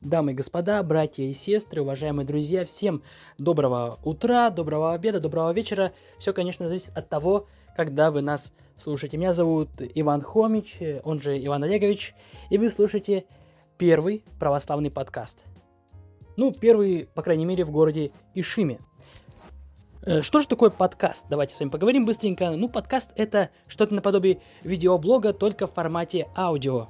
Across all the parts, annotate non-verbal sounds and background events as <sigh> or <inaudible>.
Дамы и господа, братья и сестры, уважаемые друзья, всем доброго утра, доброго обеда, доброго вечера. Все, конечно, зависит от того, когда вы нас слушаете. Меня зовут Иван Хомич, он же Иван Олегович, и вы слушаете первый православный подкаст. Ну, первый, по крайней мере, в городе Ишиме. Э, Что же такое подкаст? Давайте с вами поговорим быстренько. Ну, подкаст это что-то наподобие видеоблога, только в формате аудио.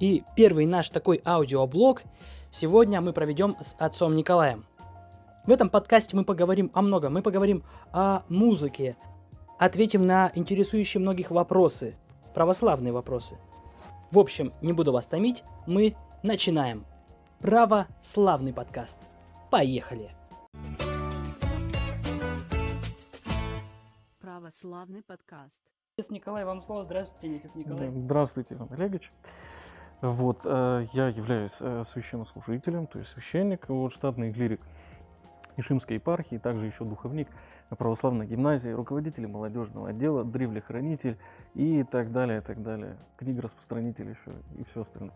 И первый наш такой аудиоблог сегодня мы проведем с отцом Николаем. В этом подкасте мы поговорим о многом. Мы поговорим о музыке, ответим на интересующие многих вопросы, православные вопросы. В общем, не буду вас томить, мы начинаем. Православный подкаст. Поехали! Православный подкаст. Отец Николай, вам слово. Здравствуйте, отец Николай. Здравствуйте, Иван Олегович. Вот, э, я являюсь э, священнослужителем, то есть священник, вот, штатный клирик Ишимской епархии, также еще духовник православной гимназии, руководитель молодежного отдела, древлехранитель и так далее, так далее. Книгораспространитель еще и все остальное.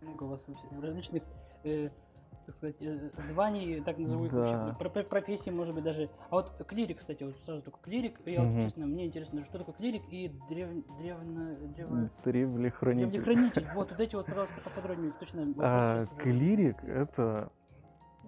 Много у вас различных, э, так сказать, э, званий, так назову их Да. вообще, про- про- профессий, может быть, даже. А вот клирик, кстати, вот сразу только клирик. Я вот, Мгм. честно, мне интересно, что такое клирик и древ... древно... древо... Древлехранитель. Древнехранитель. Вот, вот эти вот, пожалуйста, поподробнее, точно. А, клирик это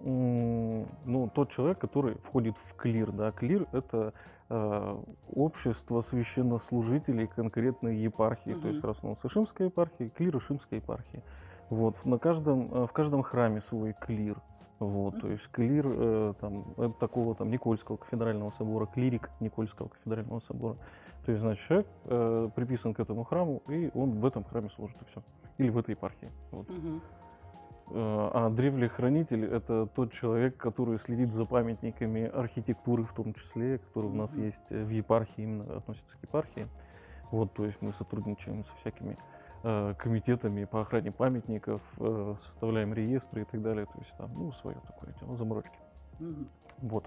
ну, тот человек, который входит в клир. Да? Клир это э, общество священнослужителей конкретной епархии. То есть раз у нас Ишимская епархия, клир Ишимской епархии. Вот, на каждом, э, в каждом храме свой клир. Вот, то есть клир э, там, это такого там Никольского кафедрального собора, клирик Никольского кафедрального собора. То есть, значит, человек э, приписан к этому храму, и он в этом храме служит, и все. Или в этой епархии. Вот. Э, А древлехранитель – это тот человек, который следит за памятниками архитектуры в том числе, которые у нас есть э, в епархии, именно относятся к епархии. Вот, то есть мы сотрудничаем со всякими э, комитетами по охране памятников, э, составляем реестры и так далее. То есть там, ну, свое такое дело, заморочки. Мгм. Вот.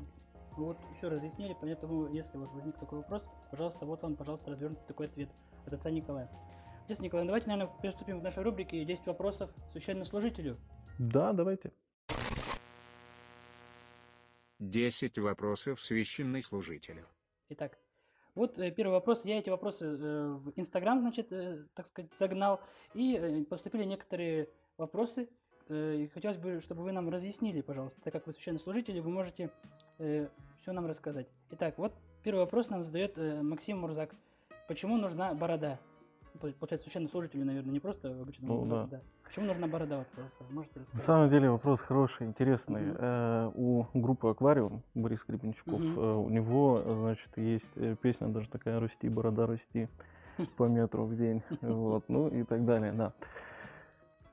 Вот, все разъяснили, поэтому, если у вас возник такой вопрос, пожалуйста, вот вам, пожалуйста, развернутый такой ответ от отца Николая. Отец Николай, давайте, наверное, приступим к нашей рубрике «10 вопросов священнослужителю». Да, давайте. 10 вопросов священной служителю. Итак, вот э, первый вопрос. Я эти вопросы э, в Инстаграм, значит, э, так сказать, загнал. И поступили некоторые вопросы. и хотелось бы, чтобы вы нам разъяснили, пожалуйста. Так как вы священнослужители, вы можете все нам рассказать. Итак, вот первый вопрос нам задает Максим Мурзак. Почему нужна борода? По- Получается, священнослужителю, наверное, не просто обычному. Ну, борода, да. Почему нужна борода? Вот просто можете На рассказать? самом деле вопрос хороший, интересный. Мгм. Э, У группы «Аквариум» Борис Гребенщиков, Мгм. э, у него, значит, есть э, песня даже такая «Расти, борода, расти» по метру в день, вот, ну и так далее, да.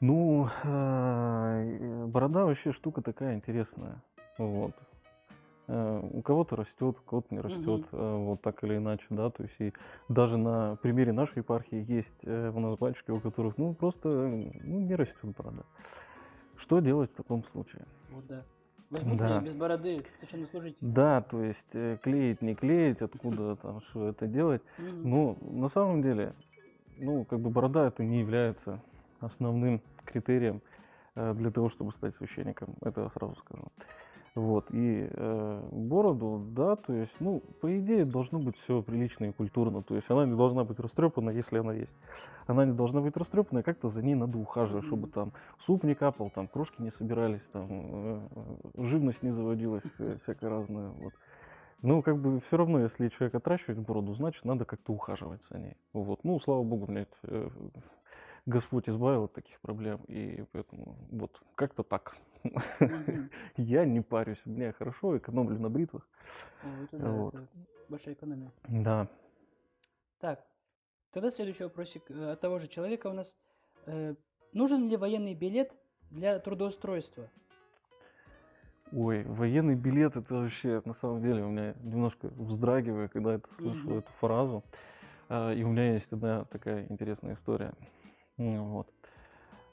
Ну, э, борода вообще штука такая интересная, вот. Э, У кого-то растет, у кого-то не растет, э, вот так или иначе, да, то есть и даже на примере нашей епархии есть э, у нас батюшки, у которых, ну, просто, ну, не растет борода. Что делать в таком случае? Вот да. Возьмут Да. без бороды священнослужитель? Да, то есть клеить, не клеить, откуда там, что это делать. Ну, на самом деле, ну, как бы борода это не является основным критерием для того, чтобы стать священником. Это я сразу скажу. Вот, и э, бороду, да, то есть, ну, по идее, должно быть все прилично и культурно. То есть она не должна быть растрепана, если она есть. Она не должна быть растрепана, и как-то за ней надо ухаживать, чтобы там суп не капал, там крошки не собирались, там э, э, живность не заводилась, э, всякое разное. Вот. Ну, как бы все равно, если человек отращивает бороду, значит, надо как-то ухаживать за ней. Вот. Ну, слава богу, блядь, э, Господь избавил от таких проблем, и поэтому вот как-то так. <laughs> Я не парюсь, у меня хорошо, экономлю на бритвах. Вот. большая экономия. Да. Так, тогда следующий вопросик э, от того же человека у нас. Э, нужен ли военный билет для трудоустройства? Ой, военный билет это вообще, на самом деле, у меня немножко вздрагиваю, когда это слышу эту фразу. А, И у меня есть одна такая интересная история. Вот.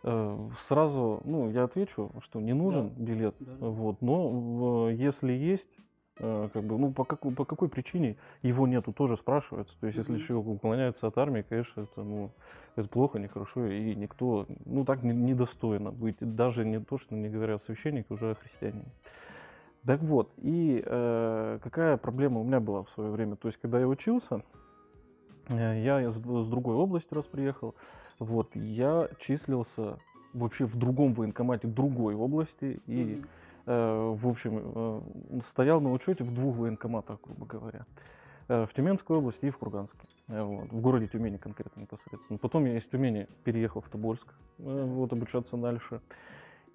Э, Сразу, ну, я отвечу, что не нужен билет, да, да. вот, но если есть Э, как бы, ну, по, какой, по какой причине его нету, тоже спрашивается. То есть, если человек уклоняется от армии, конечно, это, ну, это плохо, нехорошо, и никто, ну, так не- недостойно быть. Даже не то, что не говоря о священнике, уже о христианине. Так вот, и э, какая проблема у меня была в свое время? То есть, когда я учился, э, я из- с другой области раз приехал, вот, я числился вообще в другом военкомате другой области, и. Э, в общем, э, стоял на учете в двух военкоматах, грубо говоря. Э, В Тюменской области и в Курганске. Э, Вот, в городе Тюмени конкретно непосредственно. Потом я из Тюмени переехал в Тобольск, э, вот, обучаться дальше.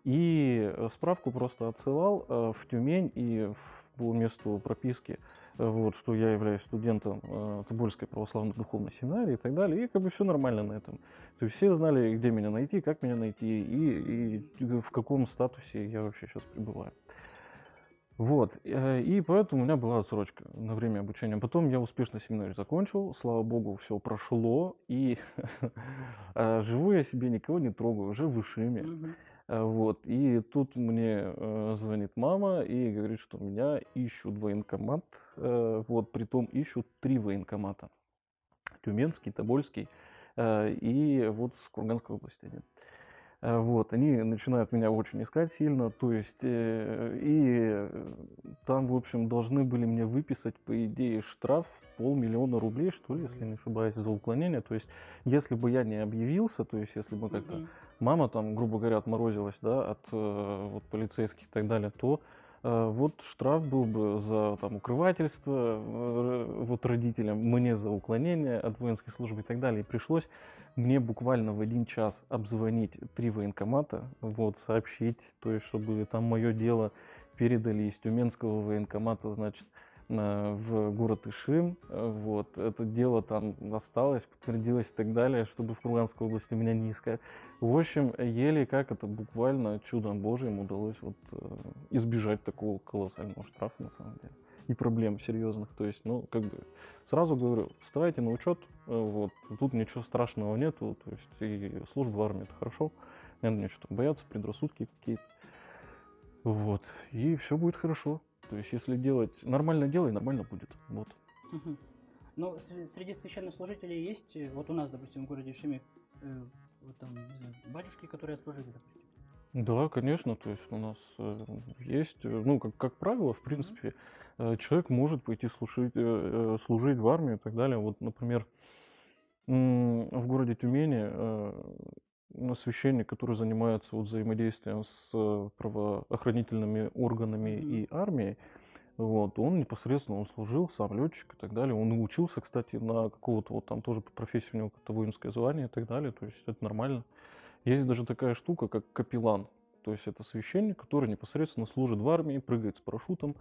И справку просто отсылал в Тюмень и в, по месту прописки, вот, что я являюсь студентом э, Тобольской православной духовной семинарии и так далее. И как бы все нормально на этом. То есть все знали, где меня найти, как меня найти и, и в каком статусе я вообще сейчас пребываю. Вот, э, и поэтому у меня была отсрочка на время обучения. Потом я успешно семинарию закончил, слава богу, все прошло, и <laughs> э, живу я себе, никого не трогаю, уже в Ишиме. Э, Вот, и тут мне э, звонит мама и говорит, что меня ищут военкомат, э, вот, притом ищут три военкомата. Тюменский, Тобольский и вот с Курганской области один. Вот, они начинают меня очень искать сильно, то есть, и там, в общем, должны были мне выписать, по идее, штраф полмиллиона рублей, что ли, если не ошибаюсь, за уклонение. То есть, если бы я не объявился, то есть, если бы как-то. Мама там, грубо говоря, отморозилась, да, от э, вот, полицейских и так далее, то э, вот штраф был бы за там укрывательство э, вот родителям, мне за уклонение от воинской службы и так далее. И пришлось мне буквально в один час обзвонить три военкомата, вот, сообщить, то есть, чтобы там мое дело передали из Тюменского военкомата, значит, на- в город Ишим, э, вот, это дело там осталось, подтвердилось и так далее, чтобы в Курганской области меня не искать. В общем, еле как это буквально чудом Божьим удалось вот э, избежать такого колоссального штрафа на самом деле. И проблем серьезных. То есть, ну, как бы, сразу говорю, вставайте на учет, э, вот, тут ничего страшного нету, то есть, и служба в армии это хорошо, не надо ничего бояться, предрассудки какие-то. Вот, и все будет хорошо. То есть, если делать нормально делай, нормально будет. Вот. Ну, сре- среди священнослужителей есть, э, вот у нас, допустим, в городе Шиме, э, вот там, не знаю, батюшки, которые отслужили, допустим. Да, конечно, то есть у нас э, есть, ну, как, как правило, в принципе, э, человек может пойти служить, служить в армию и так далее. Вот, например, в городе Тюмени священник, который занимается вот взаимодействием с э, правоохранительными органами Мгм. и армией, вот, он непосредственно он служил, сам летчик и так далее. Он учился, кстати, на какого-то вот там тоже по профессии у него какое-то воинское звание и так далее. То есть это нормально. Есть даже такая штука, как капеллан. То есть это священник, который непосредственно служит в армии, прыгает с парашютом.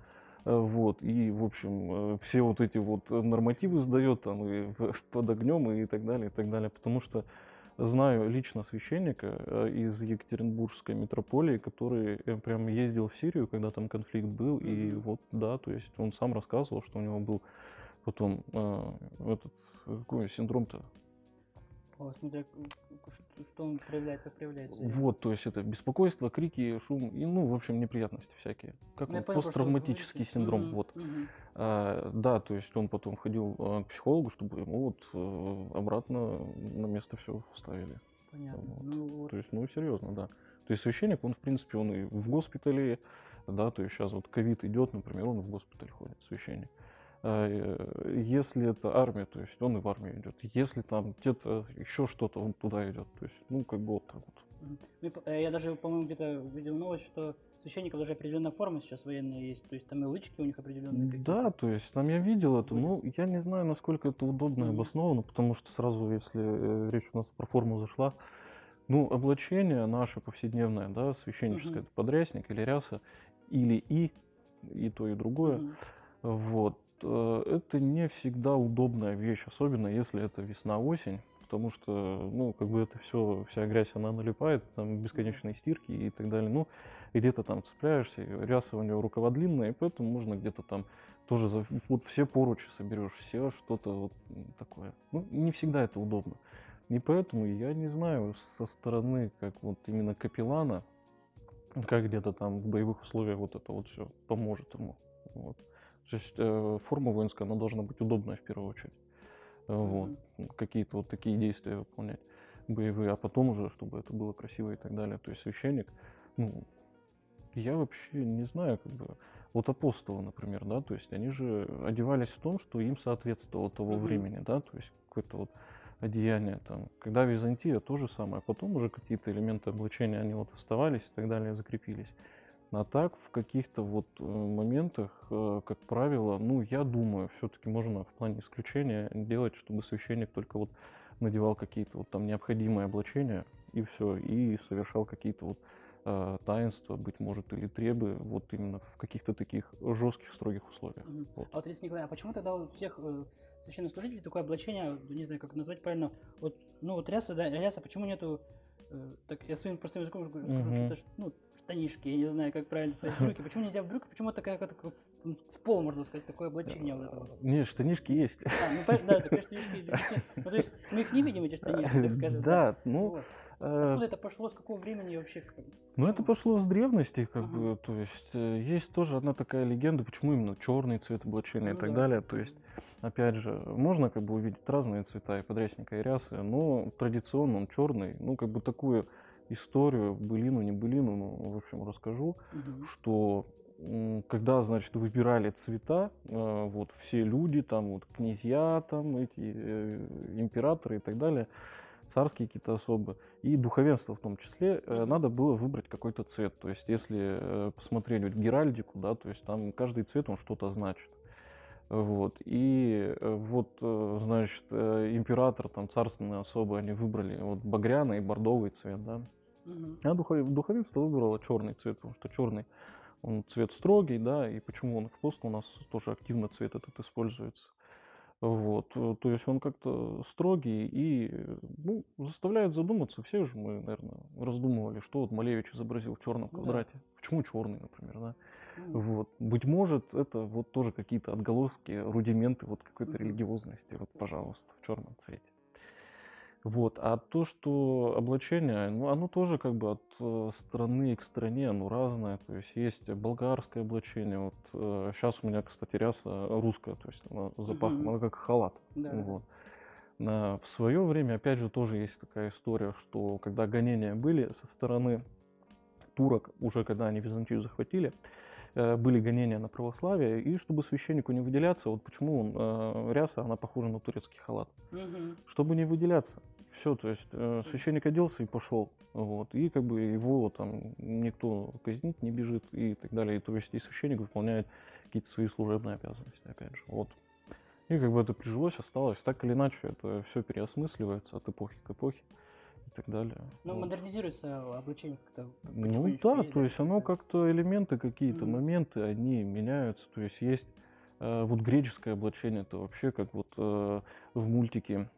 э, Вот, и, в общем, э, все вот эти вот нормативы сдает там и <laughs> под огнем и так далее, и так далее. Потому что знаю лично священника э, из Екатеринбургской митрополии, который э, прям ездил в Сирию, когда там конфликт был, и вот, да, то есть он сам рассказывал, что у него был потом э, этот, э, какой синдром-то, О, смотря, что, что он проявляет, как проявляется. Вот, то есть это беспокойство, крики, шум, и, ну, в общем, неприятности всякие. Как Ну, он, понял, посттравматический синдром, Мгм, вот. мгм. А, да, то есть он потом ходил а, к психологу, чтобы ему вот э, обратно на место все вставили. Понятно. Вот. Ну, вот. То есть, ну, серьезно, да. То есть священник, он, в принципе, он и в госпитале, да, то есть сейчас вот ковид идет, например, он в госпиталь ходит, священник. А, э, Если это армия, то есть он и в армию идет. Если там где-то еще что-то, он туда идет. То есть, ну, как бы вот так вот. Ну, э, Я даже, по-моему, где-то видел новость, что священников даже определенная форма сейчас военная есть. То есть там и лычки у них определенные. какие-то. Да, то есть там я видел это, ну, я не знаю, насколько это удобно и обосновано, потому что сразу, если э, речь у нас про форму зашла, ну, облачение наше повседневное, да, священническое, Мгм. это подрясник или ряса, или и, и то, и другое, Мгм. вот, это не всегда удобная вещь, особенно если это весна-осень, потому что, ну, как бы это все, вся грязь, она налипает, там бесконечные стирки и так далее, ну, где-то там цепляешься, ряса у него рукава длинная, и поэтому можно где-то там тоже за, вот все поручи соберешь, все что-то вот такое. Ну, не всегда это удобно. И поэтому я не знаю со стороны, как вот именно капеллана, как где-то там в боевых условиях вот это вот все поможет ему. Вот. То есть э, форма воинская, она должна быть удобная в первую очередь. Э, Вот. Какие-то вот такие действия выполнять боевые, а потом уже, чтобы это было красиво и так далее. То есть священник, ну, я вообще не знаю, как бы, вот апостолы, например, да, то есть они же одевались в том, что им соответствовало того Мгм. времени, да, то есть какое-то вот одеяние там. Когда Византия, то же самое. Потом уже какие-то элементы облачения, они вот оставались и так далее, закрепились. А так, в каких-то вот э, моментах, э, как правило, ну, я думаю, все-таки можно в плане исключения делать, чтобы священник только вот надевал какие-то вот там необходимые облачения, и все, и совершал какие-то вот э, таинства, быть может, или требы, вот именно в каких-то таких жестких, строгих условиях. Мгм. Вот. А вот, Алексей Николаевич, а почему тогда у всех э, священнослужителей такое облачение, не знаю, как назвать правильно, вот, ну вот ряса, да, ряса, почему нету, э, так я своим простым языком скажу, Мгм. какие-то, ш- ну, штанишки, я не знаю, как правильно сказать, брюки, почему нельзя в брюках, почему такая, как, в, в пол, можно сказать, такое облачение вот это вот? Не, штанишки есть. А, ну, да, конечно, штанишки, ну, то есть, мы их не видим, эти штанишки, так скажем. Да, ну, Вот. э, Откуда это пошло, с какого времени вообще? Ну, это пошло с древности, как Ага. бы, то есть э, есть тоже одна такая легенда, почему именно черный цвет облачения Ну и так да. далее. То есть, опять же, можно как бы увидеть разные цвета и подрясника, и рясы, но традиционно он черный. Ну, как бы такую историю, былину, не былину, ну, в общем, расскажу, Мгм. что когда, значит, выбирали цвета, э, вот все люди, там вот князья, там эти э, императоры и так далее, царские какие-то особы, и духовенство в том числе, э, надо было выбрать какой-то цвет. То есть, если посмотреть вот Геральдику, да, то есть там каждый цвет, он что-то значит. Вот. И вот, значит, император, там, царственные особы, они выбрали вот багряный и бордовый цвет, да. Мгм. А духов- духовенство выбрало черный цвет, потому что черный он цвет строгий, да, и почему он в пост у нас тоже активно цвет этот используется. Вот, э, то есть он как-то строгий и, ну, заставляет задуматься. Все же мы, наверное, раздумывали, что вот Малевич изобразил в черном Ну да. квадрате. Почему черный, например, да? Вот. Быть может, это вот тоже какие-то отголоски, рудименты вот какой-то религиозности. Вот, пожалуйста, в черном цвете. Вот. А то, что облачение, ну, оно тоже как бы от э, страны к стране, оно разное. То есть есть болгарское облачение. Вот сейчас у меня, кстати, ряса русская, то есть она запахом, она как халат. Да. Вот. На- в свое время, опять же, тоже есть такая история, что когда гонения были со стороны турок, уже когда они Византию захватили, э, были гонения на православие, и чтобы священнику не выделяться, вот почему он, э, ряса, она похожа на турецкий халат, Мгм. чтобы не выделяться. Все, то есть э, священник оделся и пошел, вот, и как бы его там никто казнить не бежит и так далее, и, то есть и священник выполняет какие-то свои служебные обязанности, опять же, вот. И как бы это прижилось, осталось, так или иначе, это все переосмысливается от эпохи к эпохе и так далее. Ну, вот. модернизируется облачение как-то. Ну да, ездит, то есть оно как-то. элементы какие-то, Мгм. моменты, они меняются. То есть есть э, вот греческое облачение, это вообще как вот э, в мультике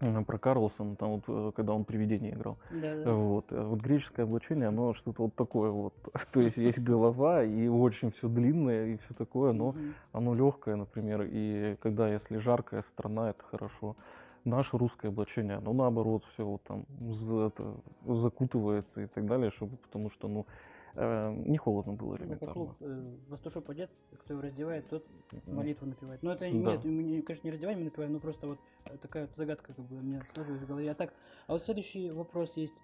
э, про Карлсона, там вот, э, когда он привидение играл. Да, да. Вот, э, вот греческое облачение, оно что-то вот такое вот. <laughs> То есть есть голова и очень все длинное и все такое, но оно легкое, например, и когда, если жаркая страна, это хорошо. Наше русское облачение, оно наоборот все вот там за- это, закутывается и так далее, чтобы, потому что, ну, э, не холодно было Ну, как элементарно. клуб, э, пастушок кто его раздевает, тот молитву напевает. Но это Да. нет, мы, не- конечно, не раздеваем, мы напеваем, но просто вот э, такая вот загадка как бы у меня сложилась в голове. А так, а вот следующий вопрос есть.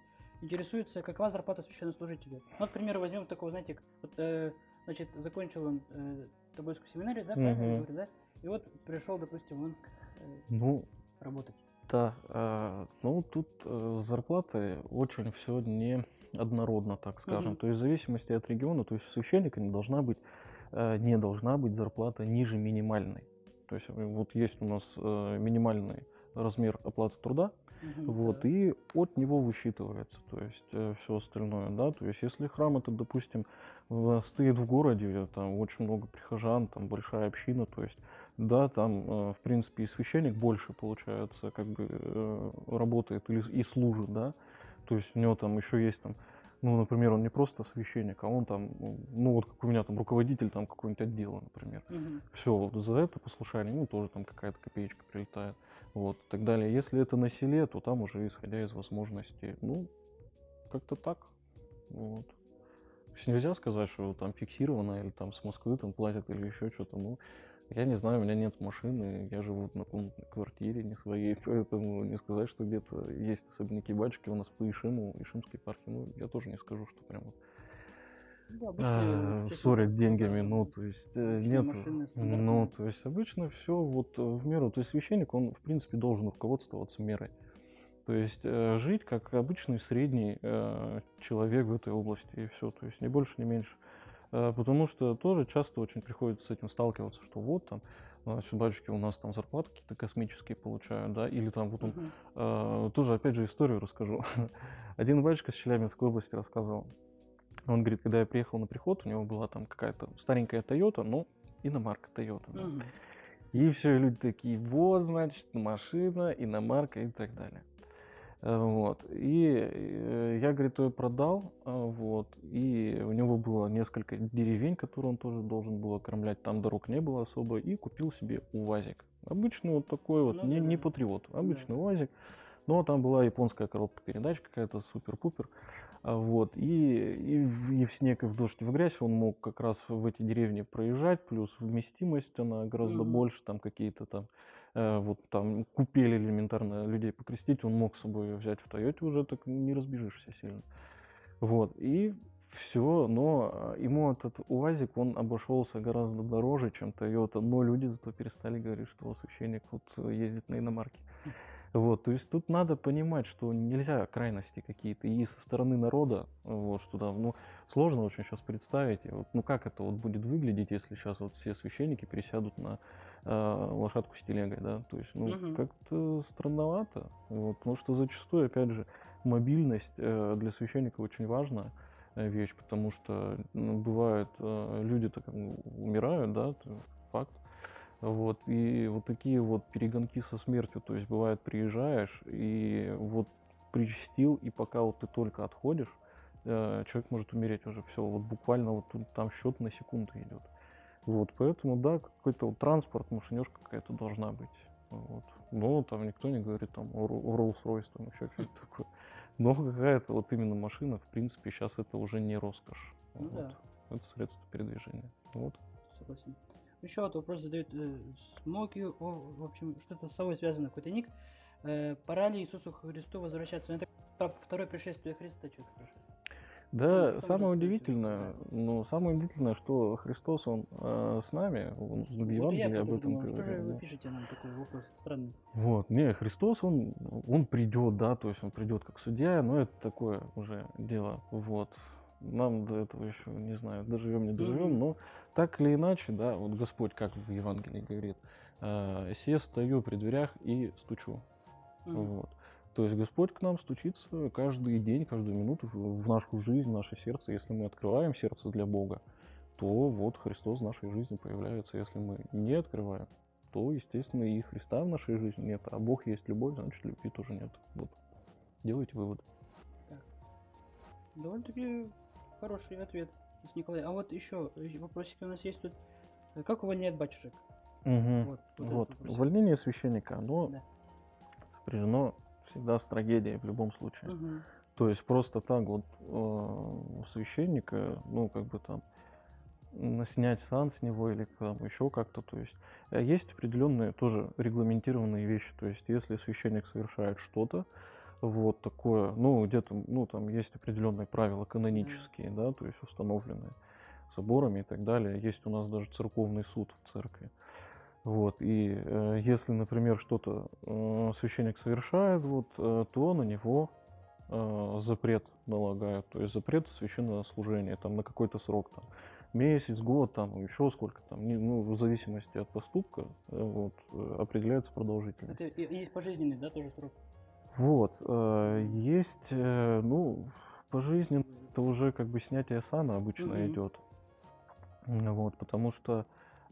Интересуется, какова зарплата священнослужителя? Ну, Вот, к примеру, возьмем такого, знаете, вот, э, значит, закончил он э, Тобольскую семинарию, да, правильно Мгм. говорю, да? И вот пришел, допустим, он э, Ну, работать. да, э, ну, тут э, зарплаты очень все не однородно, так скажем. Мгм. То есть в зависимости от региона, то есть священника не должна быть, э, не должна быть зарплата ниже минимальной. То есть э, вот есть у нас э, минимальный размер оплаты труда, Мгм, Вот, так. и от него высчитывается, то есть все остальное, да, то есть если храм этот, допустим, стоит в городе, там очень много прихожан, там большая община, то есть, да, там, э, в принципе, и священник больше, получается, как бы э, работает или, и служит, да, то есть у него там еще есть там, ну, например, он не просто священник, а он там, ну, вот как у меня там руководитель там какого-нибудь отдела, например, Мгм. все, вот за это послушание, ну, тоже там какая-то копеечка прилетает. Вот, и так далее. Если это на селе, то там уже исходя из возможностей, ну, как-то так. Вот. То есть нельзя сказать, что там фиксировано, или там с Москвы там платят, или еще что-то. Ну, я не знаю, у меня нет машины, я живу на комнатной квартире, не своей, <laughs> поэтому не сказать, что где-то есть особняки батюшки у нас по Ишиму, Ишимской парке, ну, я тоже не скажу, что прям вот Да, обычные, честно, ссорят деньгами, да, ну, то есть э, нет, машины, ну, то есть обычно все вот э, в меру, то есть священник, он, в принципе, должен руководствоваться мерой. То есть э, жить как обычный средний э, человек в этой области, и все, то есть ни больше, ни меньше. Э, Потому что тоже часто очень приходится с этим сталкиваться, что вот там, значит, батюшки у нас там зарплаты какие-то космические получают, да, или там вот он. Э, Тоже, опять же, историю расскажу. <laughs> Один батюшка с Челябинской области рассказывал. Он говорит, когда я приехал на приход, у него была там какая-то старенькая Тойота, ну, иномарка Тойота. да. Мгм. И все, люди такие, вот, значит, машина, иномарка и так далее. Э, Вот. И э, я, говорит, ее продал, а, вот, и у него было несколько деревень, которые он тоже должен был окормлять, там дорог не было особо, и купил себе УАЗик. Обычный вот такой вот, Ну не, да, не патриот, обычный Да. УАЗик. Но там была японская коробка передач какая-то супер-пупер. А, Вот. И, и, в, и в снег, и в дождь, и в грязь он мог как раз в эти деревни проезжать, плюс вместимость она гораздо Мгм. больше, там какие-то там э, вот там купели элементарно людей покрестить, он мог с собой взять в Тойоте, уже так не разбежишься сильно. Вот, и все, но а, ему этот УАЗик, он обошелся гораздо дороже, чем Тойота, но люди зато перестали говорить, что священник вот э, ездит на иномарке. Вот, то есть тут надо понимать, что нельзя крайности какие-то и со стороны народа, вот, что да, ну, сложно очень сейчас представить, вот, ну, как это вот будет выглядеть, если сейчас вот все священники пересядут на э, лошадку с телегой, да, то есть, ну, Мгм. как-то странновато, вот, потому что зачастую, опять же, мобильность э, для священника очень важная э, вещь, потому что ну, бывает, э, люди-то как бы умирают, да, факт, вот, и вот такие вот перегонки со смертью, то есть бывает приезжаешь и вот причастил, и пока вот ты только отходишь, э, человек может умереть уже, все, вот буквально вот тут там счет на секунду идет. Вот, поэтому, да, какой-то вот транспорт, машинешка какая-то должна быть. Вот. Но там никто не говорит там о о Rolls-Royce, там еще что-то <laughs> такое. Но какая-то вот именно машина, в принципе, сейчас это уже не роскошь. Ну Вот. да. Это средство передвижения. Вот. Согласен. Еще вот вопрос задают э, Смоки, о, в общем, что-то с собой связано, какой-то ник. Э, пора ли Иисусу Христу возвращаться? Ну, Это про второе пришествие Христа человек спрашивает. Да, Ну, самое удивительное, ну, самое удивительное, что Христос, Он э, с нами, Он в Вот Евангелии об этом думал, что же говорил. вы пишете нам такой вопрос странный? Вот, не, Христос, он, он придет, да, то есть он придет как судья, но это такое уже дело, вот. Нам до этого еще, не знаю, доживем, не доживем, но так или иначе, да, вот Господь, как в Евангелии говорит, э, «Се стою при дверях и стучу». Мгм. Вот. То есть Господь к нам стучится каждый день, каждую минуту в нашу жизнь, в наше сердце. Если мы открываем сердце для Бога, то вот Христос в нашей жизни появляется. Если мы не открываем, то, естественно, и Христа в нашей жизни нет. А Бог есть любовь, значит, любви тоже нет. Вот. Делайте вывод. Довольно-таки хороший ответ с Николая. А вот еще вопросики у нас есть тут. Э, Как увольняет батюшек? Вот, вот Вот. вопрос. Увольнение священника, оно Да. сопряжено всегда с трагедией в любом случае. Мгм. То есть просто так вот э, священника, ну, как бы там, снять сан с него или там еще как-то, то есть э, есть определенные тоже регламентированные вещи, то есть если священник совершает что-то, вот такое, ну, где-то, ну, там есть определенные правила канонические, да, то есть установленные соборами и так далее. Есть у нас даже церковный суд в церкви. Вот, и э, если, например, что-то э, священник совершает, вот, э, то на него э, запрет налагают, то есть запрет священного служения, там, на какой-то срок, там, месяц, год, там, еще сколько там, не- ну, в зависимости от поступка, э, вот, э, определяется продолжительность. Это есть пожизненный, да, тоже срок? Вот, э, есть, э, ну, пожизненно это уже как бы снятие сана обычно Мгм. идет. Вот, потому что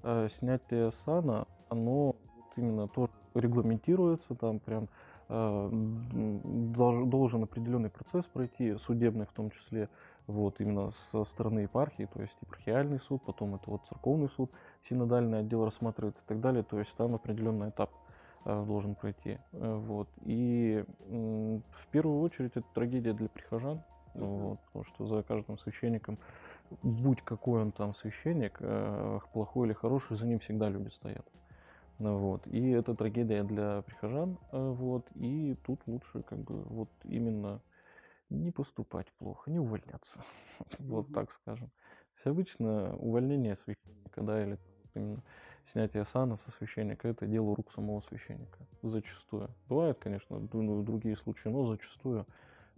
э, снятие сана, оно вот именно тоже регламентируется, там прям э, долж- должен определенный процесс пройти, судебный в том числе, вот именно со стороны епархии, то есть епархиальный суд, потом это вот церковный суд, синодальный отдел рассматривает и так далее, то есть там определенный этап э, должен пройти. Э, Вот. И в первую очередь это трагедия для прихожан. Вот, потому что за каждым священником, будь какой он там священник, э, плохой или хороший, за ним всегда люди стоят. Ну Вот. И это трагедия для прихожан. э, Вот. И тут лучше как бы вот именно не поступать плохо, не увольняться. <laughs> Вот так скажем. Есть обычно увольнение священника, да, или именно снятие сана со священника, это дело рук самого священника. Зачастую. Бывают, конечно, ну, другие случаи, но зачастую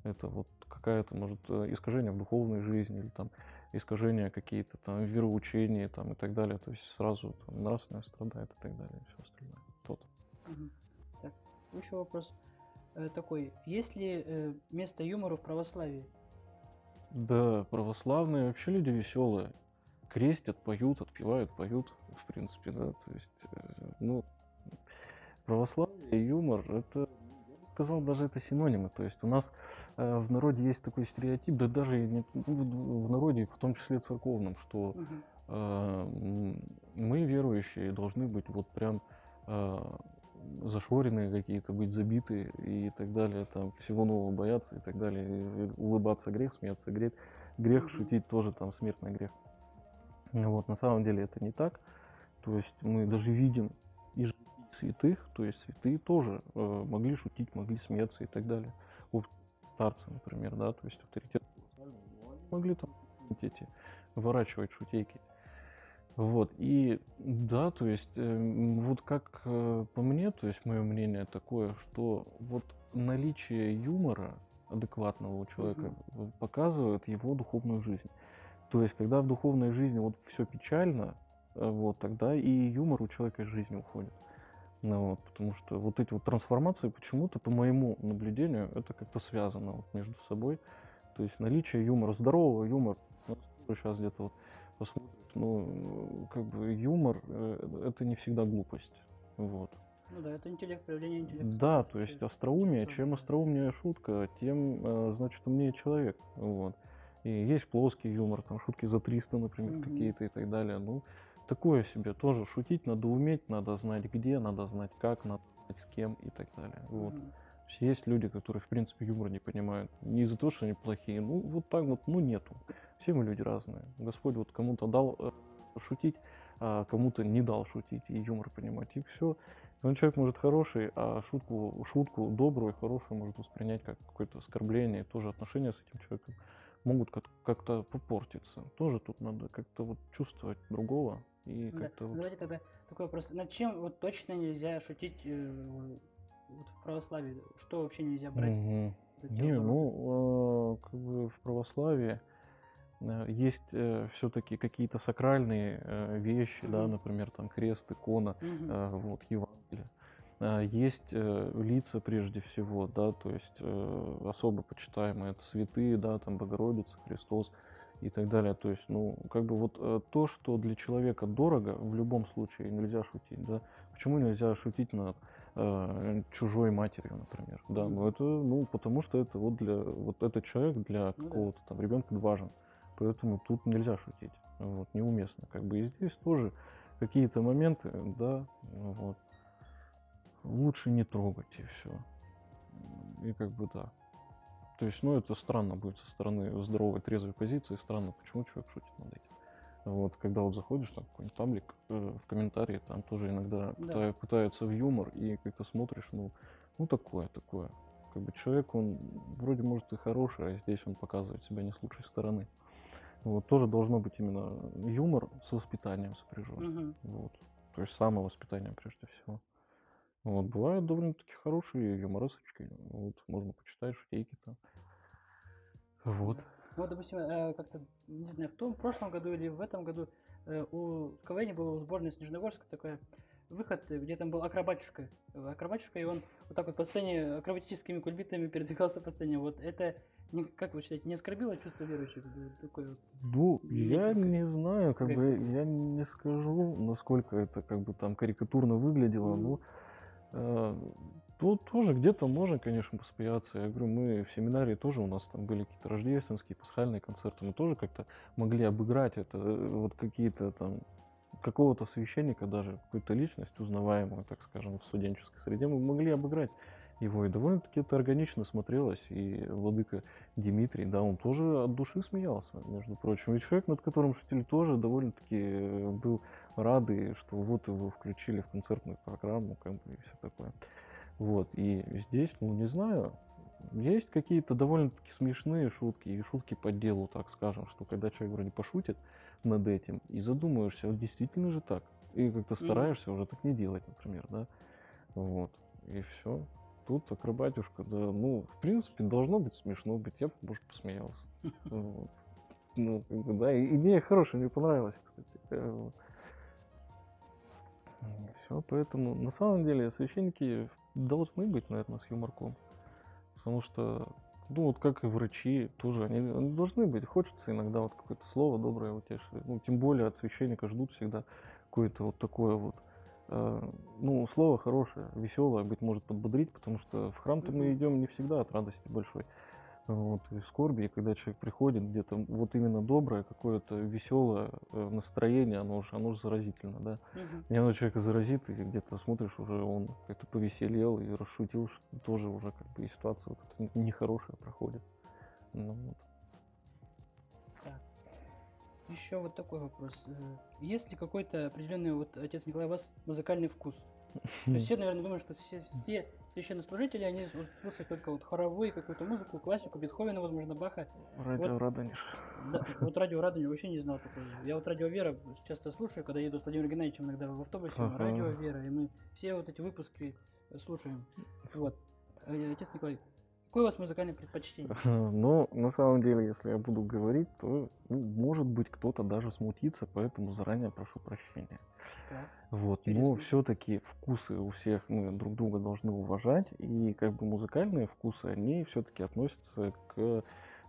это вот какая-то, может, искажение в духовной жизни или там искажения какие-то там в вероучении там и так далее. То есть сразу там, нравственность страдает и так далее, и все остальное. Тот. Так, еще вопрос э, такой. Есть ли э, место юмору в православии? Да, православные вообще люди веселые. Крестят, поют, отпевают, поют, в принципе, да. То есть, э, ну, православие и юмор, это, я бы сказал, даже это синонимы. То есть у нас э, в народе есть такой стереотип, да даже не, ну, в народе, в том числе церковном, что э, мы, верующие, должны быть вот прям э, зашоренные какие-то, быть забиты и так далее, там всего нового бояться и так далее, и улыбаться грех, смеяться грех, грех, шутить тоже там смертный грех. Вот, на самом деле это не так, то есть мы даже видим и святых, то есть святые тоже э, могли шутить, могли смеяться и так далее. Вот старцы, например, да, то есть авторитет могли там <laughs> эти выворачивать шутейки. Вот, и да, то есть, эм, вот как э, по мне, то есть мое мнение такое, что вот наличие юмора адекватного у человека э, показывает его духовную жизнь. То есть, когда в духовной жизни вот все печально, э, вот тогда и юмор у человека из жизни уходит. Ну, вот, потому что вот эти вот трансформации почему-то, по моему наблюдению, это как-то связано вот между собой. То есть наличие юмора, здорового юмора, сейчас где-то вот посмотришь, ну, как бы юмор, э, это не всегда глупость. Вот. Ну да, это интеллект, проявление интеллекта. Да, то есть остроумие, чем остроумнее шутка, тем, э, значит, умнее человек. Вот. И есть плоский юмор, там шутки за 300, например, Мгм. какие-то и так далее. Ну, такое себе тоже шутить надо уметь, надо знать где, надо знать как, надо знать с кем и так далее. Вот. То есть люди, которые, в принципе, юмор не понимают. Не из-за того, что они плохие. Ну, вот так вот, ну, нету. Все мы люди разные. Господь вот кому-то дал э, шутить, а кому-то не дал шутить и юмор понимать. И все. Он человек может хороший, а шутку, шутку добрую и хорошую может воспринять как какое-то оскорбление. Тоже отношения с этим человеком могут как- как-то попортиться. Тоже тут надо как-то вот чувствовать другого и Да. как-то вот... Давайте тогда такой вопрос. Над чем вот точно нельзя шутить э, вот в православии? Что вообще нельзя брать? За Не, ну, э, как бы в православии э, есть все-таки какие-то сакральные э, вещи, да, Мгм. например, там крест, икона, Мгм. э, вот, Евангелие. А, Есть э, лица прежде всего, да, то есть э, особо почитаемые, это святые, да, там Богородица, Христос и так далее. То есть, ну, как бы вот э, то, что для человека дорого, в любом случае нельзя шутить, да. Почему нельзя шутить над э, чужой матерью, например? Да, ну это, ну, потому что это вот для, вот этот человек для Ну какого-то там ребенка важен. Поэтому тут нельзя шутить. Вот, неуместно. Как бы и здесь тоже какие-то моменты, да, вот. Лучше не трогать и все. И как бы да. То есть, ну, это странно будет со стороны здоровой, трезвой позиции. Странно, почему человек шутит над этим. Вот, когда вот заходишь там какой-нибудь таблик, э, в комментарии, там тоже иногда Да. пыта- пытаются в юмор, и как-то смотришь, ну, ну, такое, такое. Как бы человек, он вроде может и хороший, а здесь он показывает себя не с лучшей стороны. Вот, тоже должно быть именно юмор с воспитанием сопряжен. Мгм. Вот. То есть самовоспитание прежде всего. Вот, бывают довольно-таки хорошие юморесочки. Вот, можно почитать шутейки там. Вот. Ну, вот, допустим, э, как-то, не знаю, в том прошлом году или в этом году э, у, в КВН было у сборной Снежногорска такой выход, где там был акробатюшка. Э, Акробатюшка, и он вот так вот по сцене акробатическими кульбитами передвигался по сцене. Вот это, как вы считаете, не оскорбило чувство верующих? Вот Такой вот. Ну, я Некий не знаю, как бы какая-то- я не скажу, насколько это как бы там карикатурно выглядело, Мгм. но тут тоже где-то можно, конечно, посмеяться. Я говорю, мы в семинарии тоже у нас там были какие-то рождественские, пасхальные концерты, мы тоже как-то могли обыграть это, э, вот какие-то там какого-то священника, даже какую-то личность узнаваемую, так скажем, в студенческой среде, мы могли обыграть. его, и довольно-таки это органично смотрелось. И владыка Дмитрий, да, он тоже от души смеялся, между прочим. И человек, над которым шутили, тоже довольно-таки э, был рады, что вот его включили в концертную программу, как бы, и все такое. Вот, и здесь, ну, не знаю, есть какие-то довольно-таки смешные шутки, и шутки по делу, так скажем, что когда человек вроде пошутит над этим, и задумаешься, вот действительно же так, и как-то стараешься уже так не делать, например, да, вот, и все. Тут акробатюшка, да, ну, в принципе, должно быть смешно быть, я бы, может, посмеялся. <laughs> Вот. Ну, да, идея хорошая, мне понравилась, кстати. Все, поэтому на самом деле священники должны быть, наверное, с юморком. Потому что, ну вот как и врачи тоже, они, они должны быть. Хочется иногда вот какое-то слово доброе утешить. Ну, тем более от священника ждут всегда какое-то вот такое вот э, ну, слово хорошее, веселое, быть может, подбодрить, потому что в храм-то мы идем не всегда от радости большой вот, и скорби, и когда человек приходит, где-то вот именно доброе, какое-то веселое э, настроение, оно же, оно же заразительно, да. Угу. И оно человека заразит, и где-то смотришь, уже он как-то повеселел и расшутил, что тоже уже как бы и ситуация вот эта нехорошая проходит. Ну, вот. Еще вот такой вопрос. Э, есть ли какой-то определенный, вот, отец Николай, у вас музыкальный вкус? То есть все, наверное, думают, что все, все священнослужители, они вот слушают только вот хоровую какую-то музыку, классику, Бетховена, возможно, Баха. Радио вот, Радонеж. Да, вот радио Радонеж вообще не знал такого. Я вот радио Вера часто слушаю, когда еду с Владимиром Геннадьевичем иногда в автобусе, ага. радио Вера, и мы все вот эти выпуски слушаем. Вот. Э, отец Николай, Какое у вас музыкальное предпочтение? <laughs> Ну, на самом деле, если я буду говорить, то, ну, может быть, кто-то даже смутится, поэтому заранее прошу прощения. Так. Вот, Интересно. но все-таки вкусы у всех мы друг друга должны уважать, и как бы музыкальные вкусы, они все-таки относятся к э,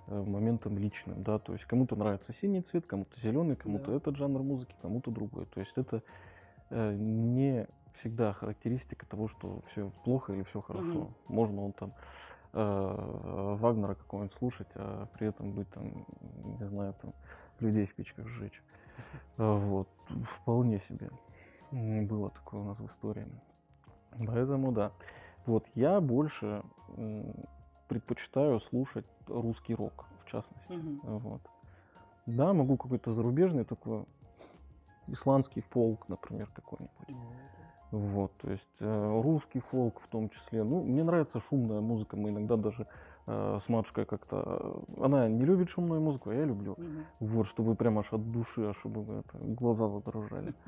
моментам личным, да, то есть кому-то нравится синий цвет, кому-то зеленый, кому-то да. этот жанр музыки, кому-то другой. То есть это э, не всегда характеристика того, что все плохо или все хорошо. Угу. Можно он там э, Вагнера какого-нибудь слушать, а при этом быть там, не знаю, там, людей в печках сжечь. <laughs> Вот, вполне себе. Было такое у нас в истории. Поэтому да. Вот я больше предпочитаю слушать русский рок, в частности. Угу. Вот. Да, могу какой-то зарубежный такой исландский фолк, например, какой-нибудь. Вот, то есть э, русский фолк в том числе. Ну, мне нравится шумная музыка. Мы иногда даже э, с матушкой как-то... Она не любит шумную музыку, а я люблю. Угу. Вот, чтобы прям аж от души, аж чтобы это, глаза задрожали. <laughs>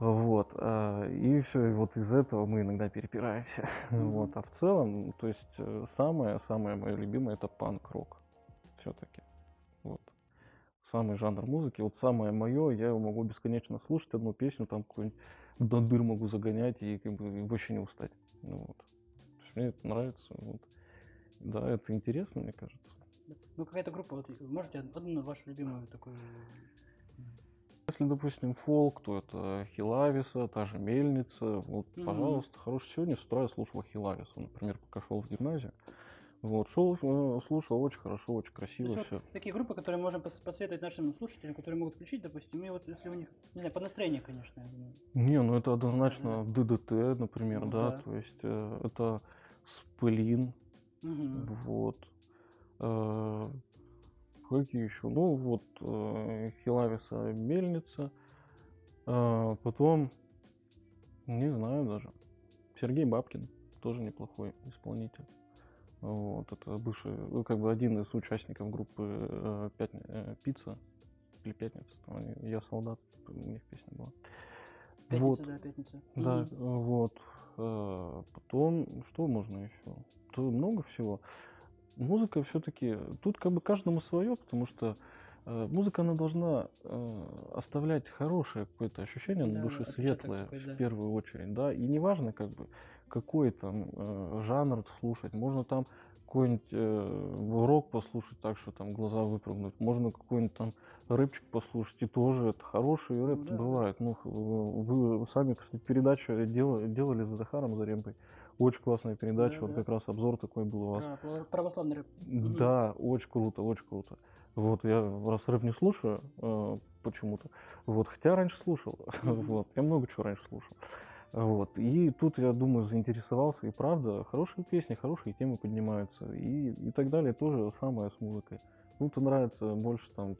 Вот, э, и все, и вот из этого мы иногда перепираемся. Mm-hmm. Вот, а в целом, то есть самое-самое мое любимое это панк-рок все-таки. Самый жанр музыки, вот самое мое, я его могу бесконечно слушать, одну песню, там какую-нибудь до дыр могу загонять и как бы вообще не устать. Ну, вот. мне это нравится. Вот. Да, это интересно, мне кажется. Ну, какая-то группа, вот, можете одну вашу любимую такую... Если, допустим, фолк, то это Хилависа, та же Мельница. Вот, mm-hmm. пожалуйста, хороший. Сегодня с утра я слушал Хилависа, например, пока шел в гимназию. Вот, шел, э, слушал, очень хорошо, очень красиво все. Вот такие группы, которые можем посоветовать нашим слушателям, которые могут включить, допустим, и вот если у них, не знаю, по настроению, конечно, я думаю. Не, ну это однозначно да. ДДТ, например, ну, да, да, то есть э, это Сплин, угу. вот. Э, какие еще? Ну вот э, Хилависа Мельница, э, потом, не знаю даже, Сергей Бабкин, тоже неплохой исполнитель. Вот, это бывший, ну, как бы один из участников группы э, э, Пицца или Пятница. Там они, я солдат, у них песня была. Пятница, вот. да, пятница. Да, угу. вот. Э, потом, что можно еще? Тут много всего. Музыка все-таки, тут как бы каждому свое, потому что музыка, она должна оставлять хорошее какое-то ощущение да, на душе, светлое такой, да. в первую очередь, да, и неважно, как бы, какой там э, жанр слушать. Можно там какой-нибудь э, рок послушать так, что там глаза выпрыгнут. Можно какой-нибудь там рэпчик послушать, и тоже это хороший рэп да. бывает. Ну, вы, вы сами, кстати, передачу делали, делали с Захаром Зарембой. Очень классная передача, да, вот да. как раз обзор такой был у вас. А, православный рэп. Да, очень круто, очень круто. Вот, я раз рэп не слушаю э, почему-то, вот, хотя раньше слушал, <laughs> вот, я много чего раньше слушал. Вот. И тут, я думаю, заинтересовался, и правда, хорошие песни, хорошие темы поднимаются, и, и так далее. тоже самое с музыкой. Кому-то нравится больше там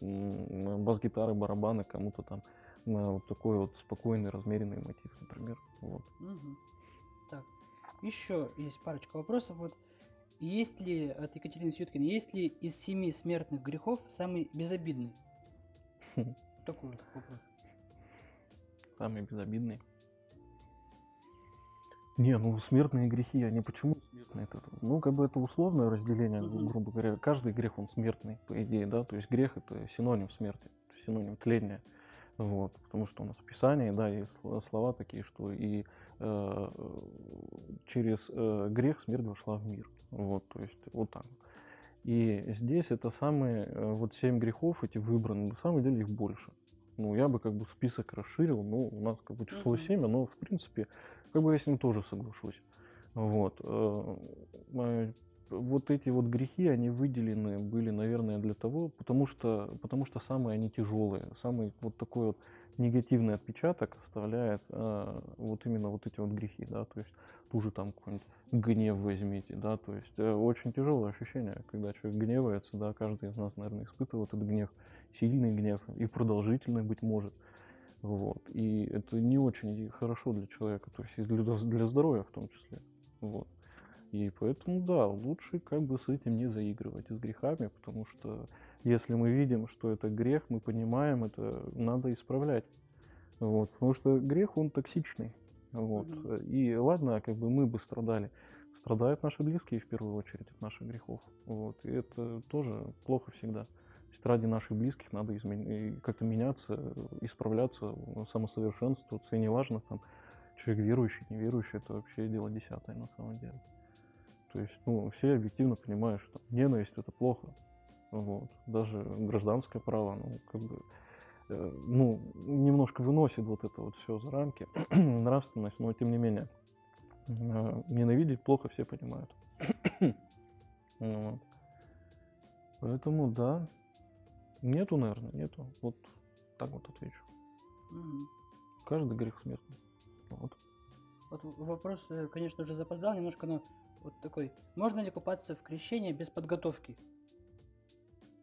бас-гитары, барабаны, кому-то там на вот такой вот спокойный, размеренный мотив, например. Вот. Угу. Так, еще есть парочка вопросов. Вот есть ли от Екатерины Сюткиной, есть ли из семи смертных грехов самый безобидный? Такой вот вопрос. Самый безобидный. Не, ну смертные грехи, они почему смертные? Это, ну, как бы это условное разделение, грубо говоря. Каждый грех, он смертный, по идее, да. То есть грех это синоним смерти, синоним тления. Вот, потому что у нас в Писании, да, есть сл- слова такие, что и э, через э, грех смерть вошла в мир. Вот, то есть вот так. И здесь это самые, э, вот семь грехов, эти выбраны, на самом деле их больше. Ну, я бы как бы список расширил, ну, у нас как бы число Мгм. 7, оно, в принципе, как бы я с ним тоже соглашусь. Вот. э, э, Вот эти вот грехи, они выделены были, наверное, для того, потому что, потому что самые они тяжелые, самый вот такой вот негативный отпечаток оставляет э, вот именно вот эти вот грехи, да, то есть ту же там какой-нибудь гнев возьмите, да, то есть э, очень тяжелое ощущение, когда человек гневается, да, каждый из нас, наверное, испытывает этот гнев, сильный гнев и продолжительный, быть может, вот, и это не очень хорошо для человека, то есть и для, для здоровья в том числе, вот. И поэтому, да, лучше как бы с этим не заигрывать, и с грехами, потому что если мы видим, что это грех, мы понимаем, это надо исправлять. Вот, потому что грех, он токсичный. Вот. Мгм. И ладно, как бы мы бы страдали. Страдают наши близкие в первую очередь от наших грехов. Вот. И это тоже плохо всегда. То есть ради наших близких надо измен- как-то меняться, исправляться, самосовершенствоваться. И неважно, там, человек верующий, неверующий, это вообще дело десятое на самом деле. То есть, ну, все объективно понимают, что ненависть это плохо. Вот. Даже гражданское право, ну, как бы, э, ну, немножко выносит вот это вот все за рамки, <clears throat> нравственность, но тем не менее, э, ненавидеть плохо все понимают. Ну <clears throat> вот. Поэтому, да, нету, наверное, нету. Вот так вот отвечу. Мгм. Каждый грех смертный. Вот. Вот вопрос, э, конечно, уже запоздал немножко, но вот такой. Можно ли купаться в крещении без подготовки?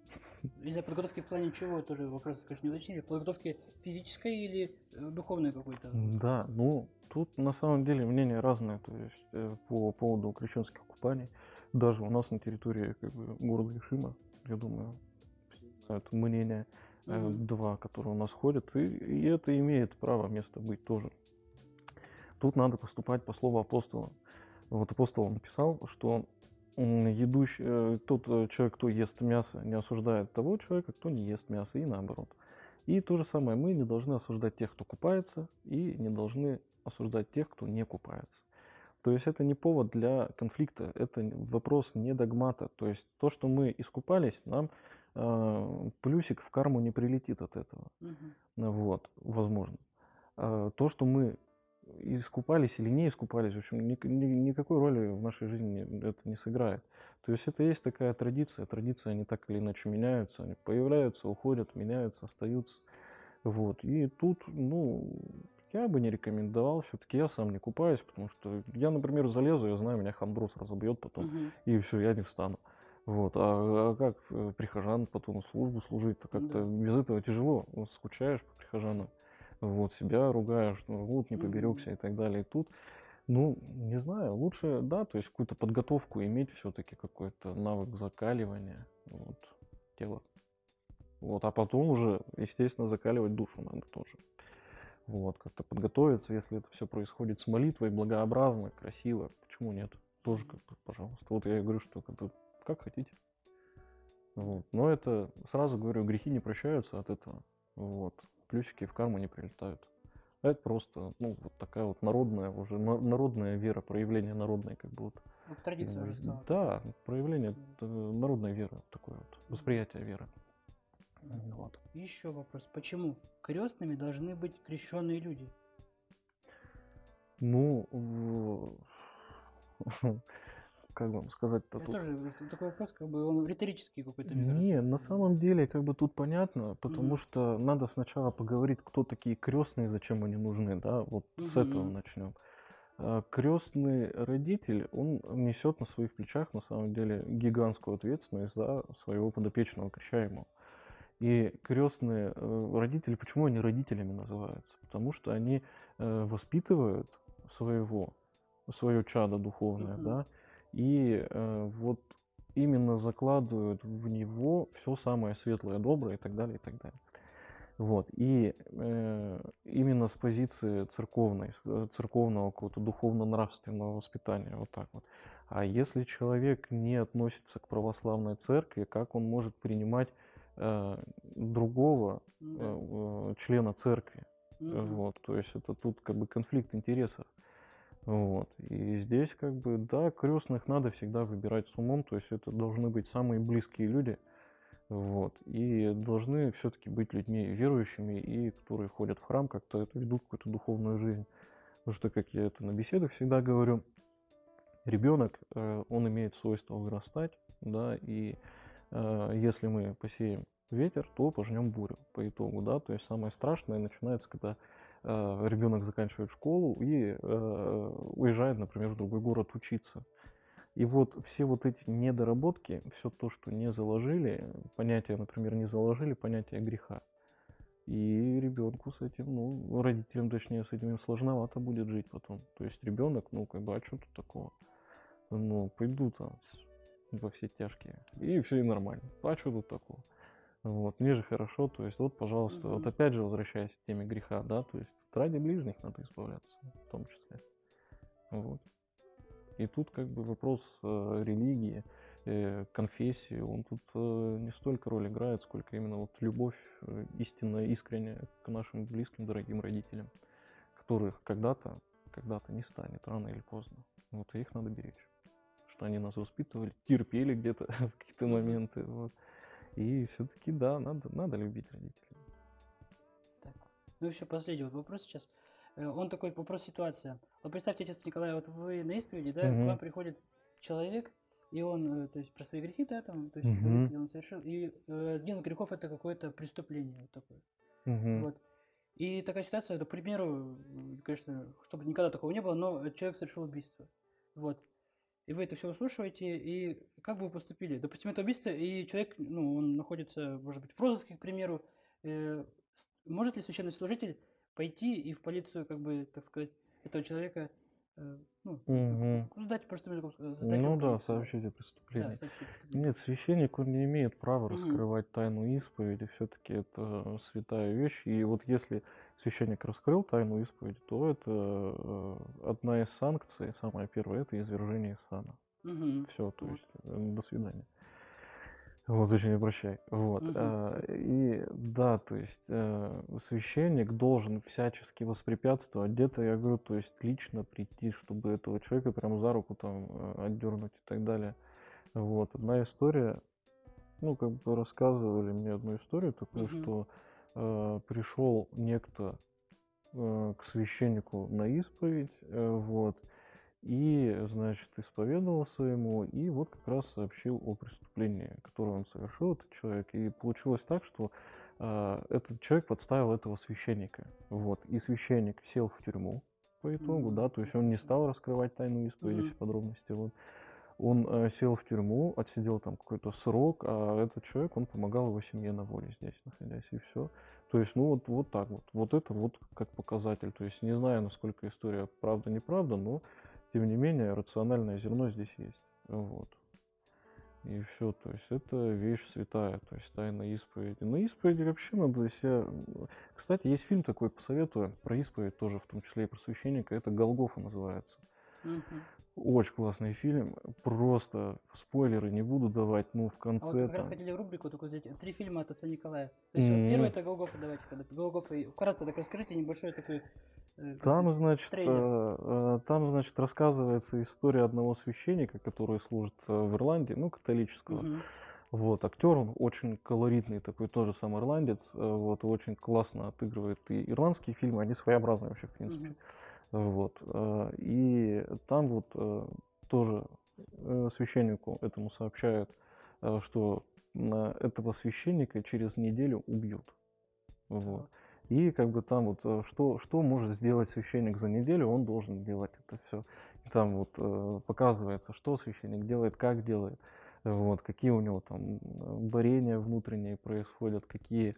<laughs> Из-за подготовки в плане чего, тоже вопрос, конечно, не уточнили. Подготовки физической или э, духовной какой-то? Да, ну, тут на самом деле мнения разные, то есть э, по поводу крещенских купаний. Даже у нас на территории как бы, города Ишима, я думаю, знают мнения э, два, которые у нас ходят, и, и это имеет право место быть тоже. Тут надо поступать по слову апостола. Вот апостол написал, что едущий, э, тот э, человек, кто ест мясо, не осуждает того человека, кто не ест мясо, и наоборот. И то же самое, мы не должны осуждать тех, кто купается, и не должны осуждать тех, кто не купается. То есть это не повод для конфликта, это вопрос не догмата. То есть то, что мы искупались, нам плюсик в карму не прилетит от этого. Ну Вот, возможно. А, То, что мы искупались или не искупались, в общем, ник- ни- никакой роли в нашей жизни это не сыграет. То есть это есть такая традиция. Традиции, они так или иначе меняются. Они появляются, уходят, меняются, остаются. Вот. И тут, ну, я бы не рекомендовал. Все-таки я сам не купаюсь, потому что я, например, залезу, я знаю, меня хандрус разобьет потом Мгм. и все, я не встану. Вот. А, а как э, прихожан потом службу служить-то как-то Да. без этого тяжело. Вот скучаешь по прихожанам, вот, себя ругаешь, ну, вот, не поберегся и так далее. И тут, ну, не знаю, лучше, да, то есть какую-то подготовку иметь все-таки, какой-то навык закаливания вот, тела. Вот, а потом уже, естественно, закаливать душу надо тоже. Вот, как-то подготовиться, если это все происходит с молитвой, благообразно, красиво, почему нет? Тоже как бы, пожалуйста. Вот я и говорю, что как, бы, как хотите. Вот. Но это, сразу говорю, грехи не прощаются от этого. Вот. Плюсики в карму не прилетают. А Это просто, ну, вот такая вот народная уже, на- народная вера, проявление народной, как бы вот. Вот традиция уже стала. Да, проявление э, народной веры, такое вот, восприятие веры. Вот. Еще вопрос. Почему крестными должны быть крещенные люди? Ну, <laughs> как вам сказать-то тут? тоже такой вопрос, как бы он риторический какой-то, мне Не, на самом деле, как бы тут понятно, потому Мгм. что надо сначала поговорить, кто такие крестные, зачем они нужны, да, вот с этого начнем. Крестный родитель, он несет на своих плечах, на самом деле, гигантскую ответственность за своего подопечного крещаемого. И крестные э, родители, почему они родителями называются? Потому что они э, воспитывают своего, свое чадо духовное, Мгм. да, и э, вот именно закладывают в него все самое светлое, доброе и так далее, и так далее. Вот. И э, именно с позиции церковной, э, церковного какого-то духовно-нравственного воспитания, вот так вот. А если человек не относится к православной церкви, как он может принимать э, другого Ну э, э, члена церкви? Мгм. Вот, то есть это тут как бы конфликт интересов. Вот. И здесь как бы, да, крестных надо всегда выбирать с умом, то есть это должны быть самые близкие люди, вот, и должны все-таки быть людьми верующими и которые ходят в храм, как-то это ведут какую-то духовную жизнь. Потому что, как я это на беседах всегда говорю, ребенок, э, он имеет свойство вырастать, да, и э, если мы посеем ветер, то пожнем бурю по итогу, да, то есть самое страшное начинается, когда ребенок заканчивает школу и э, уезжает, например, в другой город учиться. И вот все вот эти недоработки, все то, что не заложили, понятие, например, не заложили, понятие греха. И ребенку с этим, ну, родителям, точнее, с этим сложновато будет жить потом. То есть ребенок, ну, как бы, а что тут такого? Ну, пойду там во все тяжкие. И все нормально. А что тут такого? Вот, мне же хорошо, то есть вот, пожалуйста, вот Мгм. опять же возвращаясь к теме греха, да, то есть ради ближних надо избавляться, в том числе. Вот. И тут как бы вопрос э, религии, э, конфессии, он тут э, не столько роль играет, сколько именно вот любовь э, истинная, искренняя к нашим близким, дорогим родителям, которых когда-то, когда-то не станет, рано или поздно. Вот, и их надо беречь. Что они нас воспитывали, терпели где-то <laughs> в какие-то Мгм. моменты. Вот. И все-таки, да, надо, надо любить родителей. Так. Ну еще последний вот вопрос сейчас. Э, Он такой вопрос ситуация. Вот представьте, отец Николай, вот вы на исповеди, да, к Мгм. вам приходит человек, и он, э, то есть про свои грехи, да, там, то есть и он совершил, и э, один из грехов это какое-то преступление вот такое. Мгм. Вот. И такая ситуация, к примеру, конечно, чтобы никогда такого не было, но человек совершил убийство. Вот. И вы это все выслушиваете, и как бы вы поступили? Допустим, это убийство, и человек, ну, он находится, может быть, в розыске, к примеру. Э, может ли священнослужитель пойти и в полицию, как бы, так сказать, этого человека, ну, Мгм. сдать, просто сдать Ну да, сообщить о преступлении. Да, сообщить о преступлении. Нет, священник, он не имеет права Мгм. раскрывать тайну исповеди. Все-таки это святая вещь. И вот если священник раскрыл тайну исповеди, то это э, одна из санкций, самая первая, это извержение из сана. Мгм. Все, то есть э, до свидания. Вот, очень не прощай. Вот. А, И да, то есть э, священник должен всячески воспрепятствовать. Где-то, я говорю, то есть лично прийти, чтобы этого человека прям за руку там э, отдернуть и так далее. Вот. Одна история, ну, как бы рассказывали мне одну историю такую, Мгм. что э, пришел некто э, к священнику на исповедь, э, вот, и, значит, исповедовался ему, и вот как раз сообщил о преступлении, которое он совершил, этот человек. И получилось так, что э, этот человек подставил этого священника. Вот. И священник сел в тюрьму по итогу, М, да, то есть он не стал раскрывать тайну исповеди, Мгм. все подробности. Вот. Он э, сел в тюрьму, отсидел там какой-то срок, а этот человек, он помогал его семье на воле здесь, находясь, и все. То есть, ну вот, вот так вот. Вот это вот как показатель. То есть, не знаю, насколько история правда-неправда, но, тем не менее, рациональное зерно здесь есть. Вот. И все, то есть это вещь святая, то есть тайна исповеди. На исповеди вообще надо себя... Кстати, есть фильм такой, посоветую, про исповедь тоже, в том числе и про священника, это «Голгофа» называется. Мгм. Очень классный фильм, просто спойлеры не буду давать, ну в А вот конце как раз там... хотели рубрику такую сделать. Три фильма от отца Николая. То есть вот Мгм. первый это Голгофа, давайте тогда. Голгофа. Вкратце так расскажите небольшой такой... э, Там, значит, трейлер. э, э, там, значит, рассказывается история одного священника, который служит в Ирландии, ну, католического. Мгм. Вот, актер, он очень колоритный такой, тоже сам ирландец, вот, очень классно отыгрывает и ирландские фильмы, они своеобразные вообще, в принципе. Мгм. Вот, и там вот тоже священнику этому сообщают, что этого священника через неделю убьют. Вот. И как бы там вот э, что, что может сделать священник за неделю, он должен делать это все. И там вот э, показывается, что священник делает, как делает, вот, какие у него там борения внутренние происходят, какие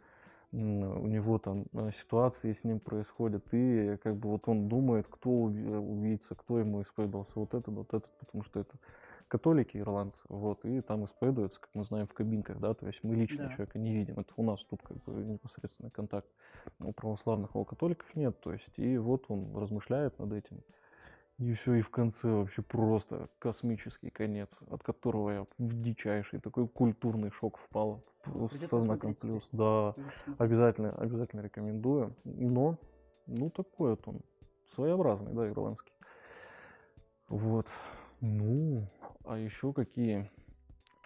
у него там э, ситуации с ним происходят, и как бы вот он думает, кто убийца, кто ему исповедовался, вот этот, вот этот, потому что это католики, ирландцы, вот, и там исповедуются, как мы знаем, в кабинках, да, то есть мы лично да. человека не видим, это у нас тут как бы непосредственный контакт, у православных, а у католиков нет, то есть, и вот он размышляет над этим, и все, и в конце вообще просто космический конец, от которого я в дичайший такой культурный шок впал, со знаком плюс, да, обязательно, обязательно рекомендую, но, ну, такой вот он, своеобразный, да, ирландский, вот, ну, а еще какие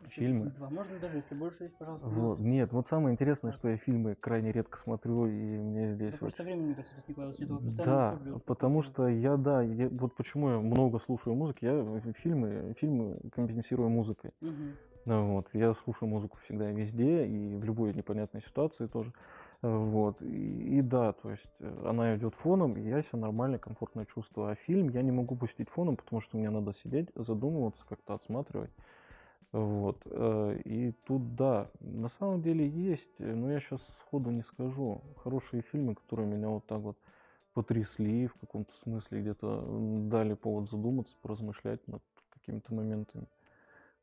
фильмы? Два. Можно даже, если больше есть, пожалуйста. Вот. Нет, вот самое интересное, что я фильмы крайне редко смотрю, и мне здесь... Да, просто времени, мне кажется, Николай Светова Да, потому что я, да, я, вот почему я много слушаю музыки, я фильмы, фильмы компенсирую музыкой. Угу. Вот, я слушаю музыку всегда везде и в любой непонятной ситуации тоже. Вот. И, и да, то есть э, она идет фоном, и я себя нормально, комфортно чувствую. А фильм я не могу пустить фоном, потому что мне надо сидеть, задумываться, как-то отсматривать. Вот. Э, и тут, да, на самом деле есть, но я сейчас сходу не скажу. Хорошие фильмы, которые меня вот так вот потрясли в каком-то смысле, где-то дали повод задуматься, поразмышлять над какими-то моментами.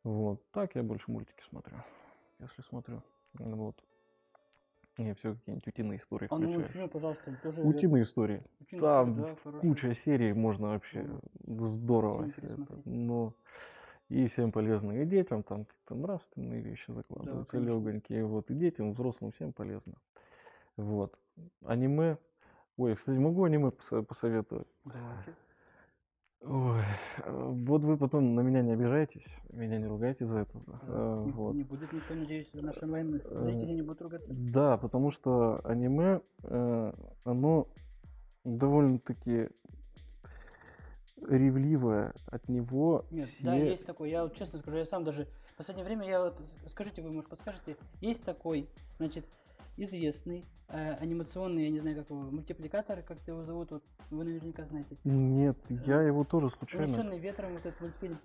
Вот. Так я больше мультики смотрю, если смотрю. Вот. Не, все какие-нибудь утиные истории а, ну, фильм, пожалуйста, тоже... Утиные истории. Утиные Там истории, да, куча серий, можно вообще ну, здорово. Это, но и всем полезно. И детям там какие-то нравственные вещи закладываются, да, легонькие. Вот. И детям, взрослым всем полезно. Вот. Аниме. Ой, кстати, могу аниме посоветовать? Давайте. Ой, вот вы потом на меня не обижайтесь, меня не ругайте за это. Да, не, вот. не будет никто, надеюсь, наши военные э, не будут ругаться. Да, потому что аниме, э, оно довольно-таки ревливое от него. Нет, все... да, есть такой. Я вот честно скажу, я сам даже в последнее время, я вот, скажите, вы, может, подскажете, есть такой, значит, известный э, анимационный, я не знаю, как его, мультипликатор, как его зовут, вот вы наверняка знаете. Нет, я его тоже случайно. Унесенный ветром вот этот мультфильм.